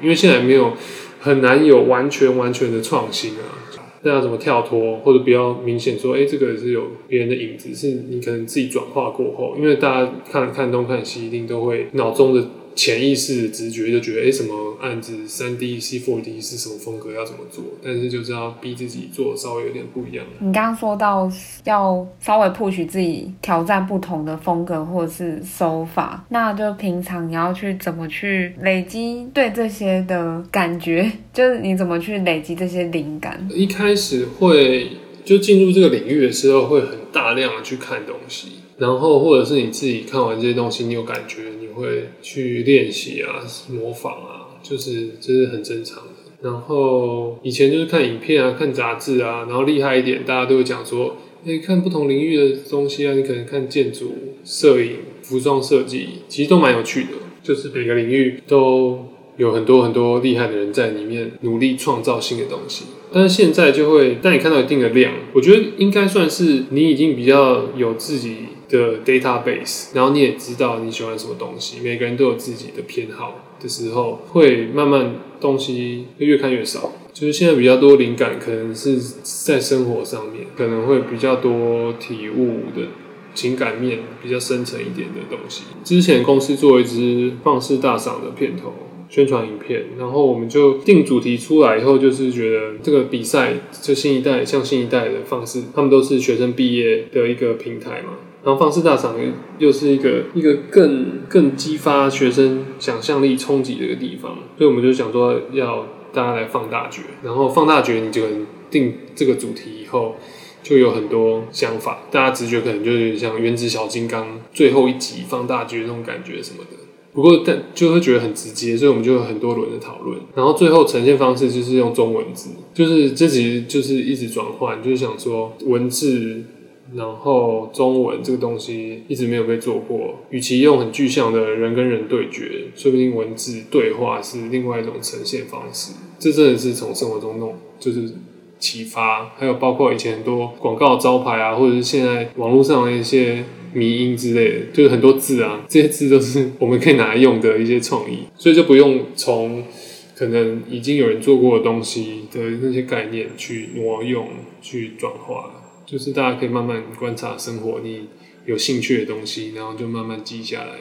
Speaker 2: 因为现在没有。很难有完全完全的创新啊！那要怎么跳脱，或者比较明显说，哎、这个是有别人的影子，是你可能自己转化过后，因为大家看看东看西，一定都会脑中的。潜意识直觉就觉得，哎、欸，什么案子三 D、C4D 是什么风格要怎么做？但是就是要逼自己做稍微有点不一样。
Speaker 1: 你刚刚说到要稍微 push 自己挑战不同的风格或者是手法，那就平常你要去怎么去累积对这些的感觉？就是你怎么去累积这些灵感？
Speaker 2: 一开始会就进入这个领域的时候，会很大量的去看东西，然后或者是你自己看完这些东西，你有感觉。你会去练习啊，模仿啊，就是这、是很正常的。然后以前就是看影片啊，看杂志啊，然后厉害一点，大家都会讲说，诶，看不同领域的东西啊，你可能看建筑、摄影、服装设计，其实都蛮有趣的。就是每个领域都有很多很多厉害的人在里面努力创造新的东西。但是现在就会，当你看到一定的量，我觉得应该算是你已经比较有自己。的 database，然后你也知道你喜欢什么东西，每个人都有自己的偏好的时候，会慢慢东西会越看越少。就是现在比较多灵感，可能是在生活上面，可能会比较多体悟的情感面，比较深层一点的东西。之前公司做一支放肆大赏的片头宣传影片，然后我们就定主题出来以后，就是觉得这个比赛就新一代，像新一代的放肆，他们都是学生毕业的一个平台嘛。然后放肆大赏又是一个一个更更激发学生想象力冲击的一个地方，所以我们就想说要大家来放大觉，然后放大觉你就能定这个主题以后，就有很多想法，大家直觉可能就是像原子小金刚最后一集放大绝那种感觉什么的，不过但就会觉得很直接，所以我们就有很多轮的讨论，然后最后呈现方式就是用中文字，就是这其实就是一直转换，就是想说文字。然后中文这个东西一直没有被做过，与其用很具象的人跟人对决，说不定文字对话是另外一种呈现方式。这真的是从生活中弄，就是启发。还有包括以前很多广告招牌啊，或者是现在网络上的一些迷音之类的，就是很多字啊，这些字都是我们可以拿来用的一些创意，所以就不用从可能已经有人做过的东西的那些概念去挪用、去转化。就是大家可以慢慢观察生活，你有兴趣的东西，然后就慢慢记下来。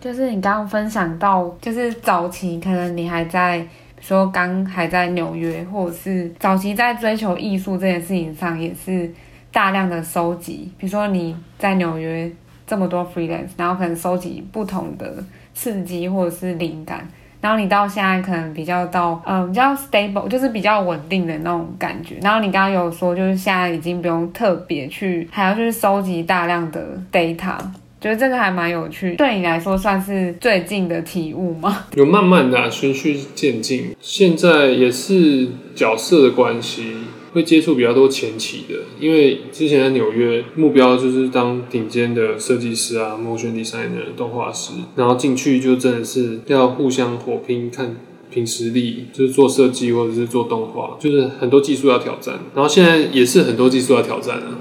Speaker 1: 就是你刚刚分享到，就是早期可能你还在，说刚还在纽约，或者是早期在追求艺术这件事情上，也是大量的收集。比如说你在纽约这么多 freelance，然后可能收集不同的刺激或者是灵感。然后你到现在可能比较到，嗯、比较 stable，就是比较稳定的那种感觉。然后你刚刚有说，就是现在已经不用特别去，还要去收集大量的 data，觉得这个还蛮有趣。对你来说，算是最近的体悟吗？
Speaker 2: 有慢慢的、啊、循序渐进，现在也是角色的关系。会接触比较多前期的，因为之前在纽约，目标就是当顶尖的设计师啊，motion designer、动画师，然后进去就真的是要互相火拼，看凭实力，就是做设计或者是做动画，就是很多技术要挑战。然后现在也是很多技术要挑战啊，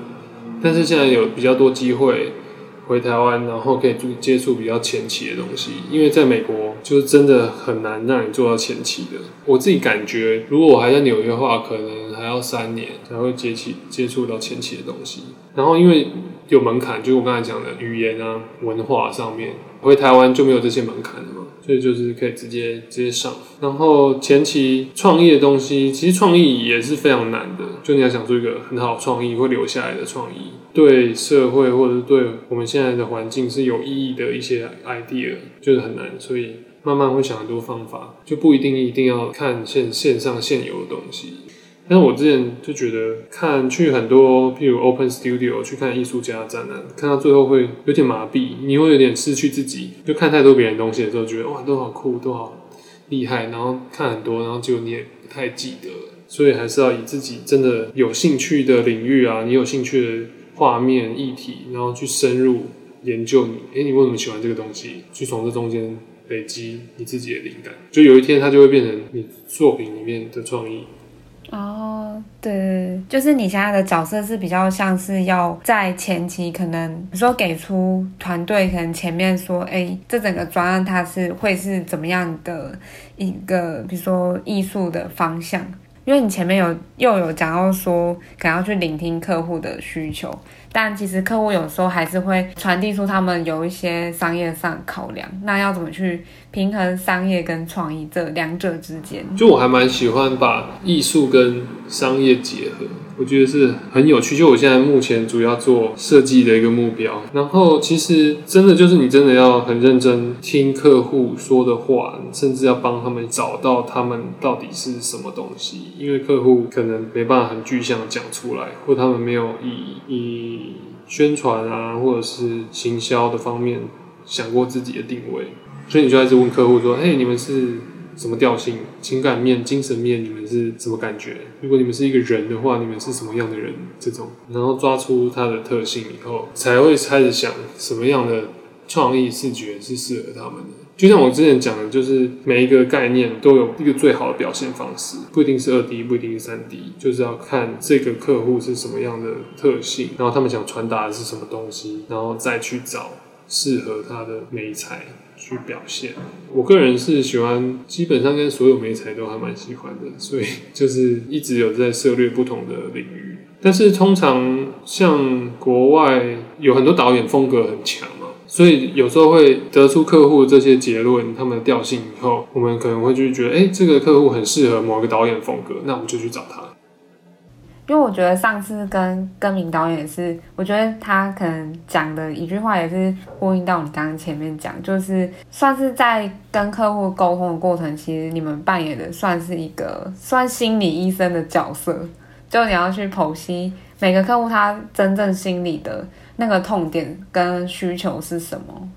Speaker 2: 但是现在有比较多机会。回台湾，然后可以接触比较前期的东西，因为在美国就是真的很难让你做到前期的。我自己感觉，如果我还在纽约的话，可能还要三年才会接起接触到前期的东西。然后因为有门槛，就是我刚才讲的语言啊、文化上面，回台湾就没有这些门槛了嘛。所以就是可以直接直接上，然后前期创意的东西，其实创意也是非常难的。就你要想做一个很好创意会留下来的创意，对社会或者是对我们现在的环境是有意义的一些 idea，就是很难。所以慢慢会想很多方法，就不一定一定要看线线上现有的东西。但是我之前就觉得，看去很多，譬如 Open Studio 去看艺术家展览，看到最后会有点麻痹，你会有点失去自己。就看太多别人东西的时候，觉得哇，都好酷，都好厉害。然后看很多，然后就你也不太记得。所以还是要以自己真的有兴趣的领域啊，你有兴趣的画面议题，然后去深入研究你。诶，你为什么喜欢这个东西？去从这中间累积你自己的灵感，就有一天它就会变成你作品里面的创意。
Speaker 1: 哦，对，就是你现在的角色是比较像是要在前期，可能比如说给出团队，可能前面说，哎，这整个专案它是会是怎么样的一个，比如说艺术的方向，因为你前面有又有讲到说，可能要去聆听客户的需求，但其实客户有时候还是会传递出他们有一些商业上考量，那要怎么去平衡商业跟创意这两者之间？
Speaker 2: 就我还蛮喜欢把艺术跟商业结合。我觉得是很有趣，就我现在目前主要做设计的一个目标。然后其实真的就是你真的要很认真听客户说的话，甚至要帮他们找到他们到底是什么东西，因为客户可能没办法很具象讲出来，或他们没有以以宣传啊或者是行销的方面想过自己的定位，所以你就一直问客户说：“嘿，你们是？”什么调性、情感面、精神面，你们是什么感觉？如果你们是一个人的话，你们是什么样的人？这种，然后抓出他的特性以后，才会开始想什么样的创意视觉是适合他们的。就像我之前讲的，就是每一个概念都有一个最好的表现方式，不一定是二 D，不一定是三 D，就是要看这个客户是什么样的特性，然后他们想传达的是什么东西，然后再去找适合他的媒材。去表现，我个人是喜欢，基本上跟所有媒材都还蛮喜欢的，所以 就是一直有在涉猎不同的领域。但是通常像国外有很多导演风格很强，所以有时候会得出客户这些结论，他们的调性以后，我们可能会就觉得，哎、这个客户很适合某个导演风格，那我们就去找他。
Speaker 1: 因为我觉得上次跟跟明导演也是，我觉得他可能讲的一句话也是呼应到你刚刚前面讲，就是算是在跟客户沟通的过程，其实你们扮演的算是一个算心理医生的角色，就你要去剖析每个客户他真正心理的那个痛点跟需求是什么。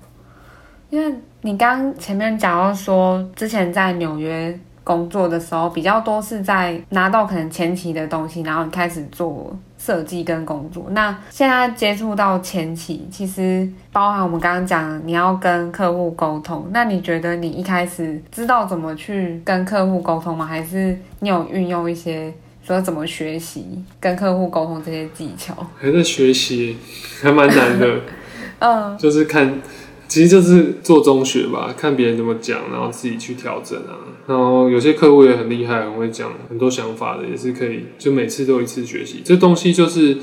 Speaker 1: 因为你刚前面讲到说，之前在纽约。工作的时候比较多是在拿到可能前期的东西，然后你开始做设计跟工作。那现在接触到前期，其实包含我们刚刚讲，你要跟客户沟通。那你觉得你一开始知道怎么去跟客户沟通吗？还是你有运用一些说怎么学习跟客户沟通这些技巧？
Speaker 2: 还在学习，还蛮难的。
Speaker 1: 嗯，
Speaker 2: 就是看。其实就是做中学吧，看别人怎么讲，然后自己去调整啊。然后有些客户也很厉害，很会讲很多想法的，也是可以，就每次都一次学习。这东西就是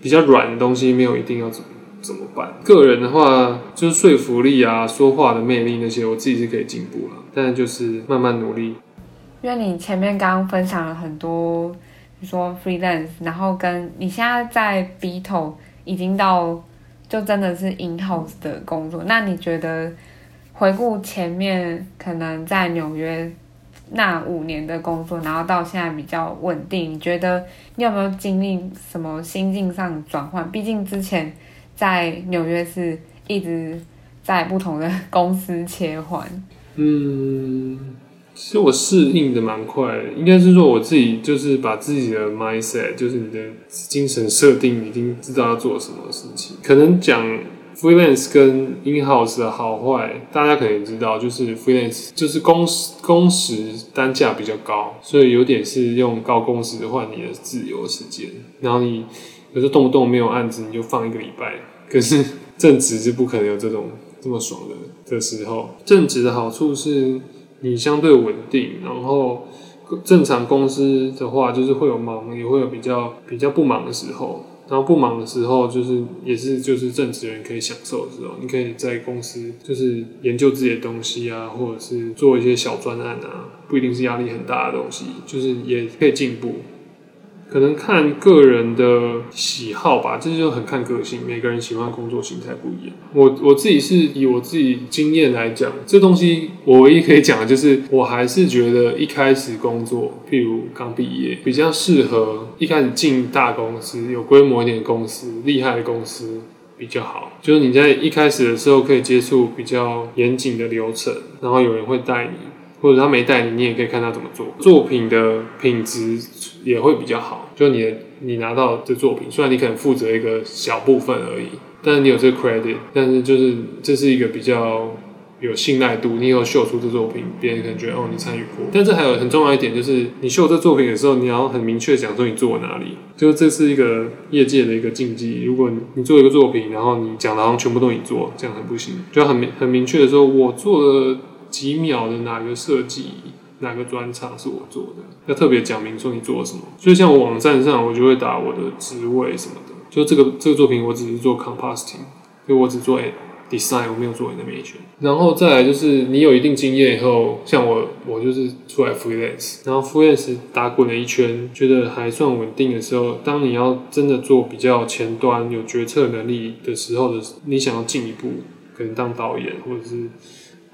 Speaker 2: 比较软的东西，没有一定要怎么怎么办。个人的话，就是说服力啊，说话的魅力那些，我自己是可以进步了，但就是慢慢努力。
Speaker 1: 因为你前面刚刚分享了很多，比如说 freelance，然后跟你现在在 Beatle 已经到。就真的是 in house 的工作。那你觉得回顾前面可能在纽约那五年的工作，然后到现在比较稳定，你觉得你有没有经历什么心境上转换？毕竟之前在纽约是一直在不同的公司切换。
Speaker 2: 嗯。其实我适应的蛮快，应该是说我自己就是把自己的 mindset，就是你的精神设定，已经知道要做什么事情。可能讲 freelance 跟 in house 的好坏，大家可能也知道，就是 freelance 就是工时工时单价比较高，所以有点是用高工时换你的自由时间。然后你有时候动不动没有案子，你就放一个礼拜。可是正职是不可能有这种这么爽的的时候。正职的好处是。你相对稳定，然后正常公司的话，就是会有忙，也会有比较比较不忙的时候。然后不忙的时候，就是也是就是正职人可以享受的时候。你可以在公司就是研究自己的东西啊，或者是做一些小专案啊，不一定是压力很大的东西，就是也可以进步。可能看个人的喜好吧，这就很看个性。每个人喜欢工作形态不一样。我我自己是以我自己经验来讲，这东西我唯一可以讲的就是，我还是觉得一开始工作，譬如刚毕业，比较适合一开始进大公司，有规模一点的公司，厉害的公司比较好。就是你在一开始的时候可以接触比较严谨的流程，然后有人会带你。或者他没带你，你也可以看他怎么做，作品的品质也会比较好。就你你拿到这作品，虽然你可能负责一个小部分而已，但是你有这个 credit，但是就是这是一个比较有信赖度。你有秀出这作品，别人可能觉得哦，你参与过。但是还有很重要一点，就是你秀这作品的时候，你要很明确讲说你做哪里。就是这是一个业界的一个禁忌。如果你做一个作品，然后你讲的好像全部都你做，这样很不行。就很明很明确的说，我做了。几秒的哪个设计，哪个专场是我做的，要特别讲明说你做了什么。所以像我网站上，我就会打我的职位什么的。就这个这个作品，我只是做 compositing，就我只做 design，我没有做 animation。然后再来就是你有一定经验以后，像我我就是出来 freelance，然后 freelance 打滚了一圈，觉得还算稳定的时候，当你要真的做比较前端有决策能力的时候的，你想要进一步，可能当导演或者是。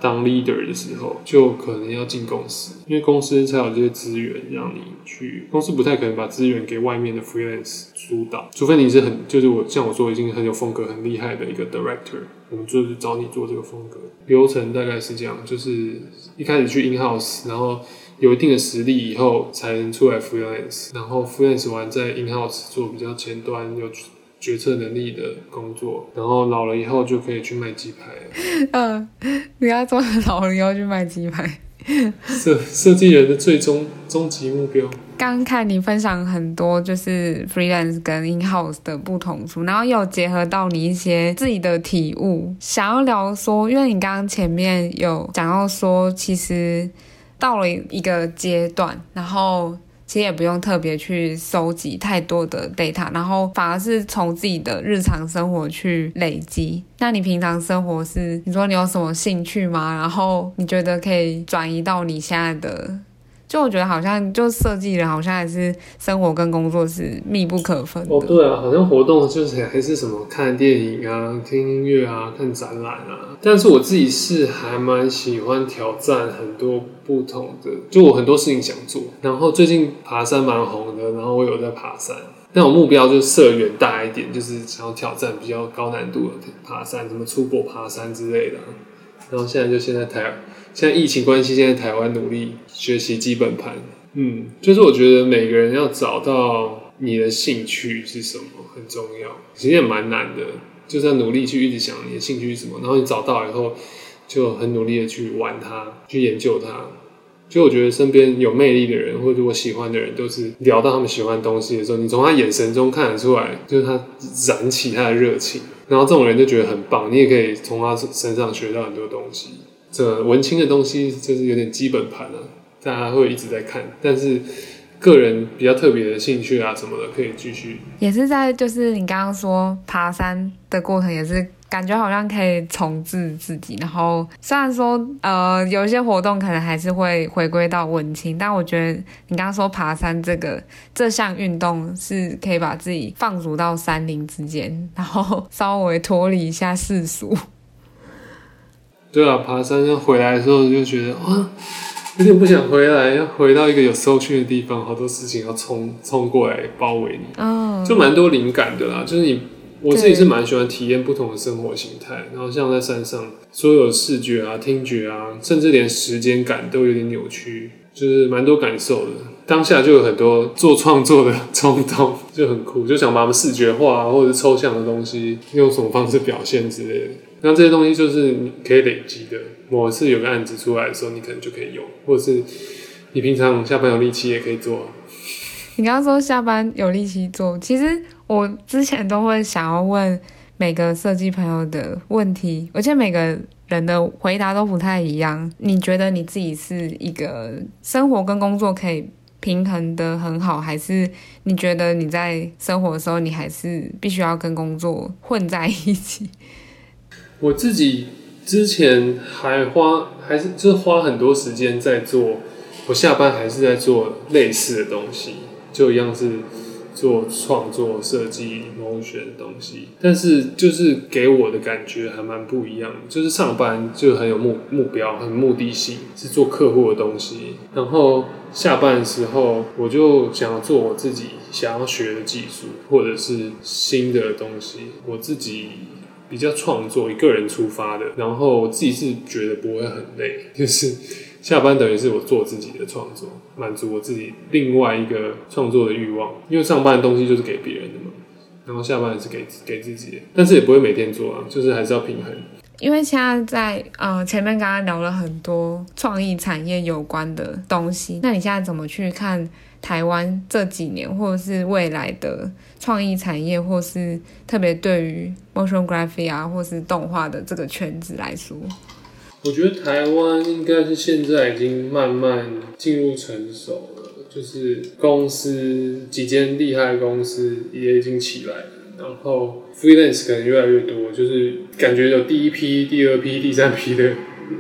Speaker 2: 当 leader 的时候，就可能要进公司，因为公司才有这些资源让你去。公司不太可能把资源给外面的 freelance 主导，除非你是很，就是我像我说已经很有风格、很厉害的一个 director，我们就是找你做这个风格。流程大概是这样，就是一开始去 in house，然后有一定的实力以后才能出来 freelance，然后 freelance 完再 in house 做比较前端有。决策能力的工作，然后老了以后就可以去卖鸡排。
Speaker 1: 嗯，你要做老了以后去卖鸡排。
Speaker 2: 设设计人的最终终极目标。
Speaker 1: 刚看你分享很多就是 freelance 跟 in house 的不同处，然后又结合到你一些自己的体悟，想要聊说，因为你刚刚前面有讲到说，其实到了一个阶段，然后。其实也不用特别去收集太多的 data，然后反而是从自己的日常生活去累积。那你平常生活是，你说你有什么兴趣吗？然后你觉得可以转移到你现在的？就我觉得好像就设计人好像还是生活跟工作是密不可分的。
Speaker 2: 哦，对啊，好像活动就是还是什么看电影啊、听音乐啊、看展览啊。但是我自己是还蛮喜欢挑战很多不同的，就我很多事情想做。然后最近爬山蛮红的，然后我有在爬山，但我目标就设远大一点，就是想要挑战比较高难度的爬山，什么出国爬山之类的。然后现在就现在台。现在疫情关系，现在台湾努力学习基本盘。嗯，就是我觉得每个人要找到你的兴趣是什么很重要，其实也蛮难的，就是要努力去一直想你的兴趣是什么，然后你找到以后就很努力的去玩它，去研究它。就我觉得身边有魅力的人或者我喜欢的人，都是聊到他们喜欢东西的时候，你从他眼神中看得出来，就是他燃起他的热情，然后这种人就觉得很棒，你也可以从他身上学到很多东西。这文青的东西就是有点基本盘了，大家会一直在看，但是个人比较特别的兴趣啊什么的，可以继续。
Speaker 1: 也是在就是你刚刚说爬山的过程，也是感觉好像可以重置自己。然后虽然说呃有一些活动可能还是会回归到文青，但我觉得你刚刚说爬山这个这项运动是可以把自己放逐到山林之间，然后稍微脱离一下世俗。
Speaker 2: 对啊，爬山要回来的时候就觉得哇，有点不想回来，要回到一个有搜讯的地方，好多事情要冲冲过来包围你，哦，就蛮多灵感的啦。就是你，我自己是蛮喜欢体验不同的生活形态，然后像在山上，所有视觉啊、听觉啊，甚至连时间感都有点扭曲，就是蛮多感受的。当下就有很多做创作的冲动，就很酷，就想把它们视觉化或者是抽象的东西，用什么方式表现之类的。那这些东西就是你可以累积的，某一次有个案子出来的时候，你可能就可以用，或者是你平常下班有力气也可以做。
Speaker 1: 你刚刚说下班有力气做，其实我之前都会想要问每个设计朋友的问题，而且每个人的回答都不太一样。你觉得你自己是一个生活跟工作可以平衡的很好，还是你觉得你在生活的时候，你还是必须要跟工作混在一起？
Speaker 2: 我自己之前还花还是就花很多时间在做，我下班还是在做类似的东西，就一样是做创作、设计、motion 的东西，但是就是给我的感觉还蛮不一样，就是上班就很有目目标、很目的性，是做客户的东西，然后下班的时候我就想要做我自己想要学的技术或者是新的东西，我自己。比较创作，一个人出发的，然后我自己是觉得不会很累，就是下班等于是我做自己的创作，满足我自己另外一个创作的欲望。因为上班的东西就是给别人的嘛，然后下班也是给给自己的，但是也不会每天做啊，就是还是要平衡。
Speaker 1: 因为现在在呃前面刚刚聊了很多创意产业有关的东西，那你现在怎么去看？台湾这几年，或者是未来的创意产业，或是特别对于 motion graphic 啊，或是动画的这个圈子来说，
Speaker 2: 我觉得台湾应该是现在已经慢慢进入成熟了，就是公司几间厉害的公司也已经起来了，然后 freelance 可能越来越多，就是感觉有第一批、第二批、第三批的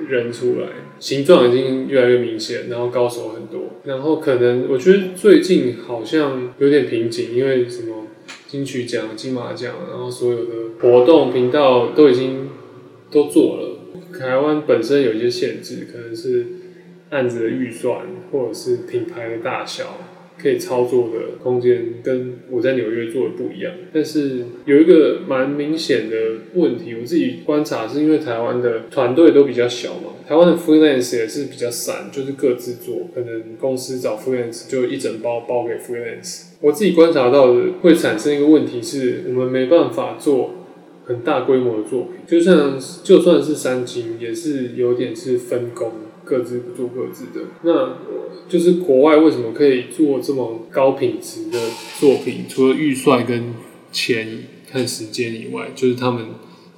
Speaker 2: 人出来，形状已经越来越明显，然后高手很多，然后可能我觉得最近好像有点瓶颈，因为什么金曲奖、金马奖，然后所有的活动频道都已经都做了。台湾本身有一些限制，可能是案子的预算，或者是品牌的大小，可以操作的空间跟我在纽约做的不一样。但是有一个蛮明显的问题，我自己观察是因为台湾的团队都比较小嘛，台湾的 freelance 也是比较散，就是各自做，可能公司找 freelance 就一整包包给 freelance。我自己观察到的会产生一个问题是，我们没办法做。很大规模的作品，就像就算是三金，也是有点是分工，各自做各自的。那就是国外为什么可以做这么高品质的作品？除了预算跟钱和时间以外，就是他们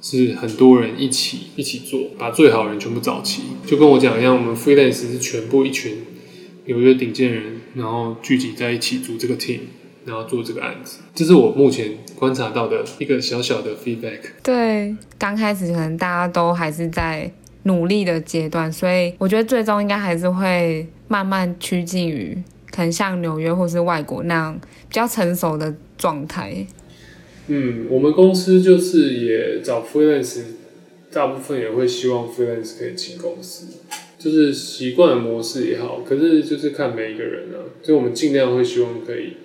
Speaker 2: 是很多人一起一起做，把最好人全部找齐。就跟我讲一样，我们 freelance 是全部一群纽约顶尖人，然后聚集在一起组这个 team。然后做这个案子，这是我目前观察到的一个小小的 feedback。
Speaker 1: 对，刚开始可能大家都还是在努力的阶段，所以我觉得最终应该还是会慢慢趋近于可能像纽约或是外国那样比较成熟的状态。
Speaker 2: 嗯，我们公司就是也找 freelance，大部分也会希望 freelance 可以进公司，就是习惯的模式也好，可是就是看每一个人啊，所以我们尽量会希望可以。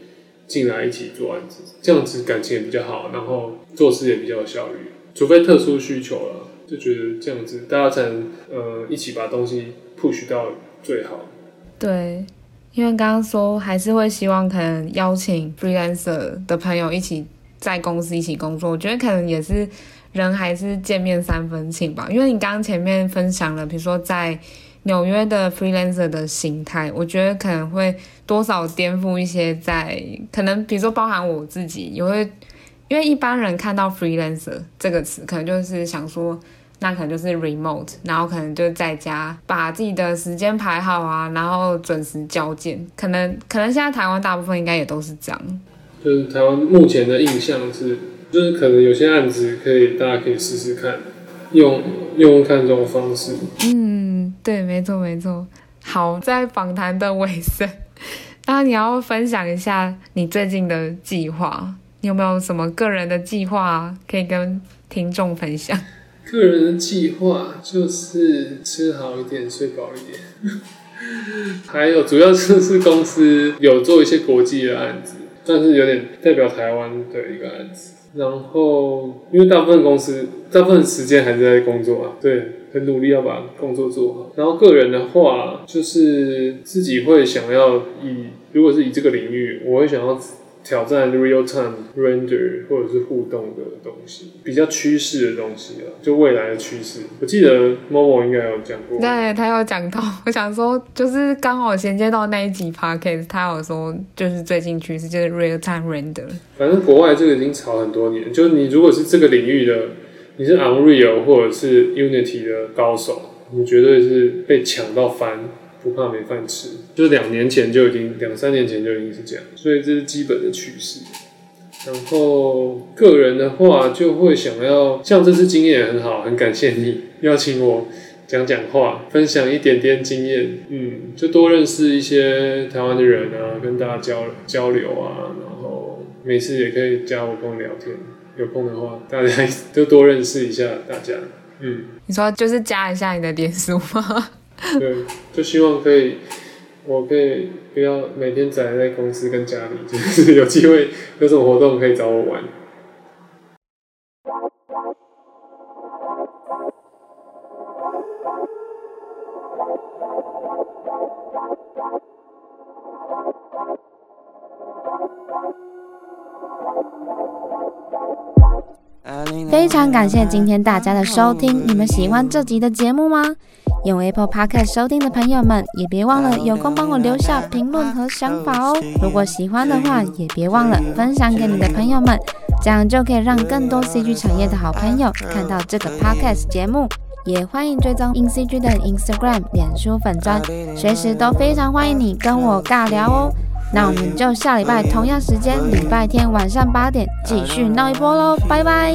Speaker 2: 进来一起做案子，这样子感情也比较好，然后做事也比较有效率。除非特殊需求了，就觉得这样子大家才能呃一起把东西 push 到最好。
Speaker 1: 对，因为刚刚说还是会希望可能邀请 freelancer 的朋友一起在公司一起工作，我觉得可能也是人还是见面三分情吧。因为你刚刚前面分享了，比如说在。纽约的 freelancer 的形态，我觉得可能会多少颠覆一些在可能，比如说包含我自己也会，因为一般人看到 freelancer 这个词，可能就是想说，那可能就是 remote，然后可能就在家把自己的时间排好啊，然后准时交件，可能可能现在台湾大部分应该也都是这样。
Speaker 2: 就是台湾目前的印象是，就是可能有些案子可以大家可以试试看，用用看这种方式。
Speaker 1: 嗯。对，没错，没错。好，在访谈的尾声，那你要分享一下你最近的计划，你有没有什么个人的计划可以跟听众分享？
Speaker 2: 个人的计划就是吃好一点，睡饱一点，还有主要就是公司有做一些国际的案子，但是有点代表台湾的一个案子。然后，因为大部分公司大部分时间还是在工作啊，对。很努力要把工作做好，然后个人的话，就是自己会想要以，如果是以这个领域，我会想要挑战 real time render 或者是互动的东西，比较趋势的东西啊，就未来的趋势。我记得 Momo 应该有讲过，
Speaker 1: 对，他有讲到。我想说，就是刚好衔接到那一集 podcast，他有说，就是最近趋势就是 real time render。
Speaker 2: 反正国外这个已经炒很多年，就是你如果是这个领域的。你是 Unreal 或者是 Unity 的高手，你绝对是被抢到翻，不怕没饭吃。就是两年前就已经，两三年前就已经是这样，所以这是基本的趋势。然后个人的话，就会想要，像这次经验也很好，很感谢你邀请我讲讲话，分享一点点经验。嗯，就多认识一些台湾的人啊，跟大家交交流啊，然后没事也可以加我跟我聊天。有空的话，大家 都多认识一下大家。嗯，
Speaker 1: 你说就是加一下你的脸书吗？
Speaker 2: 对，就希望可以，我可以不要每天宅在公司跟家里，就是有机会有什么活动可以找我玩。
Speaker 1: 非常感谢今天大家的收听，你们喜欢这集的节目吗？用 Apple Podcast 收听的朋友们，也别忘了有空帮我留下评论和想法哦。如果喜欢的话，也别忘了分享给你的朋友们，这样就可以让更多 CG 产业的好朋友看到这个 Podcast 节目。
Speaker 3: 也欢迎追踪 InCG 的 Instagram、脸书粉专，随时都非常欢迎你跟我尬聊哦。那我们就下礼拜同样时间礼拜天晚上八点继续闹一波喽拜拜。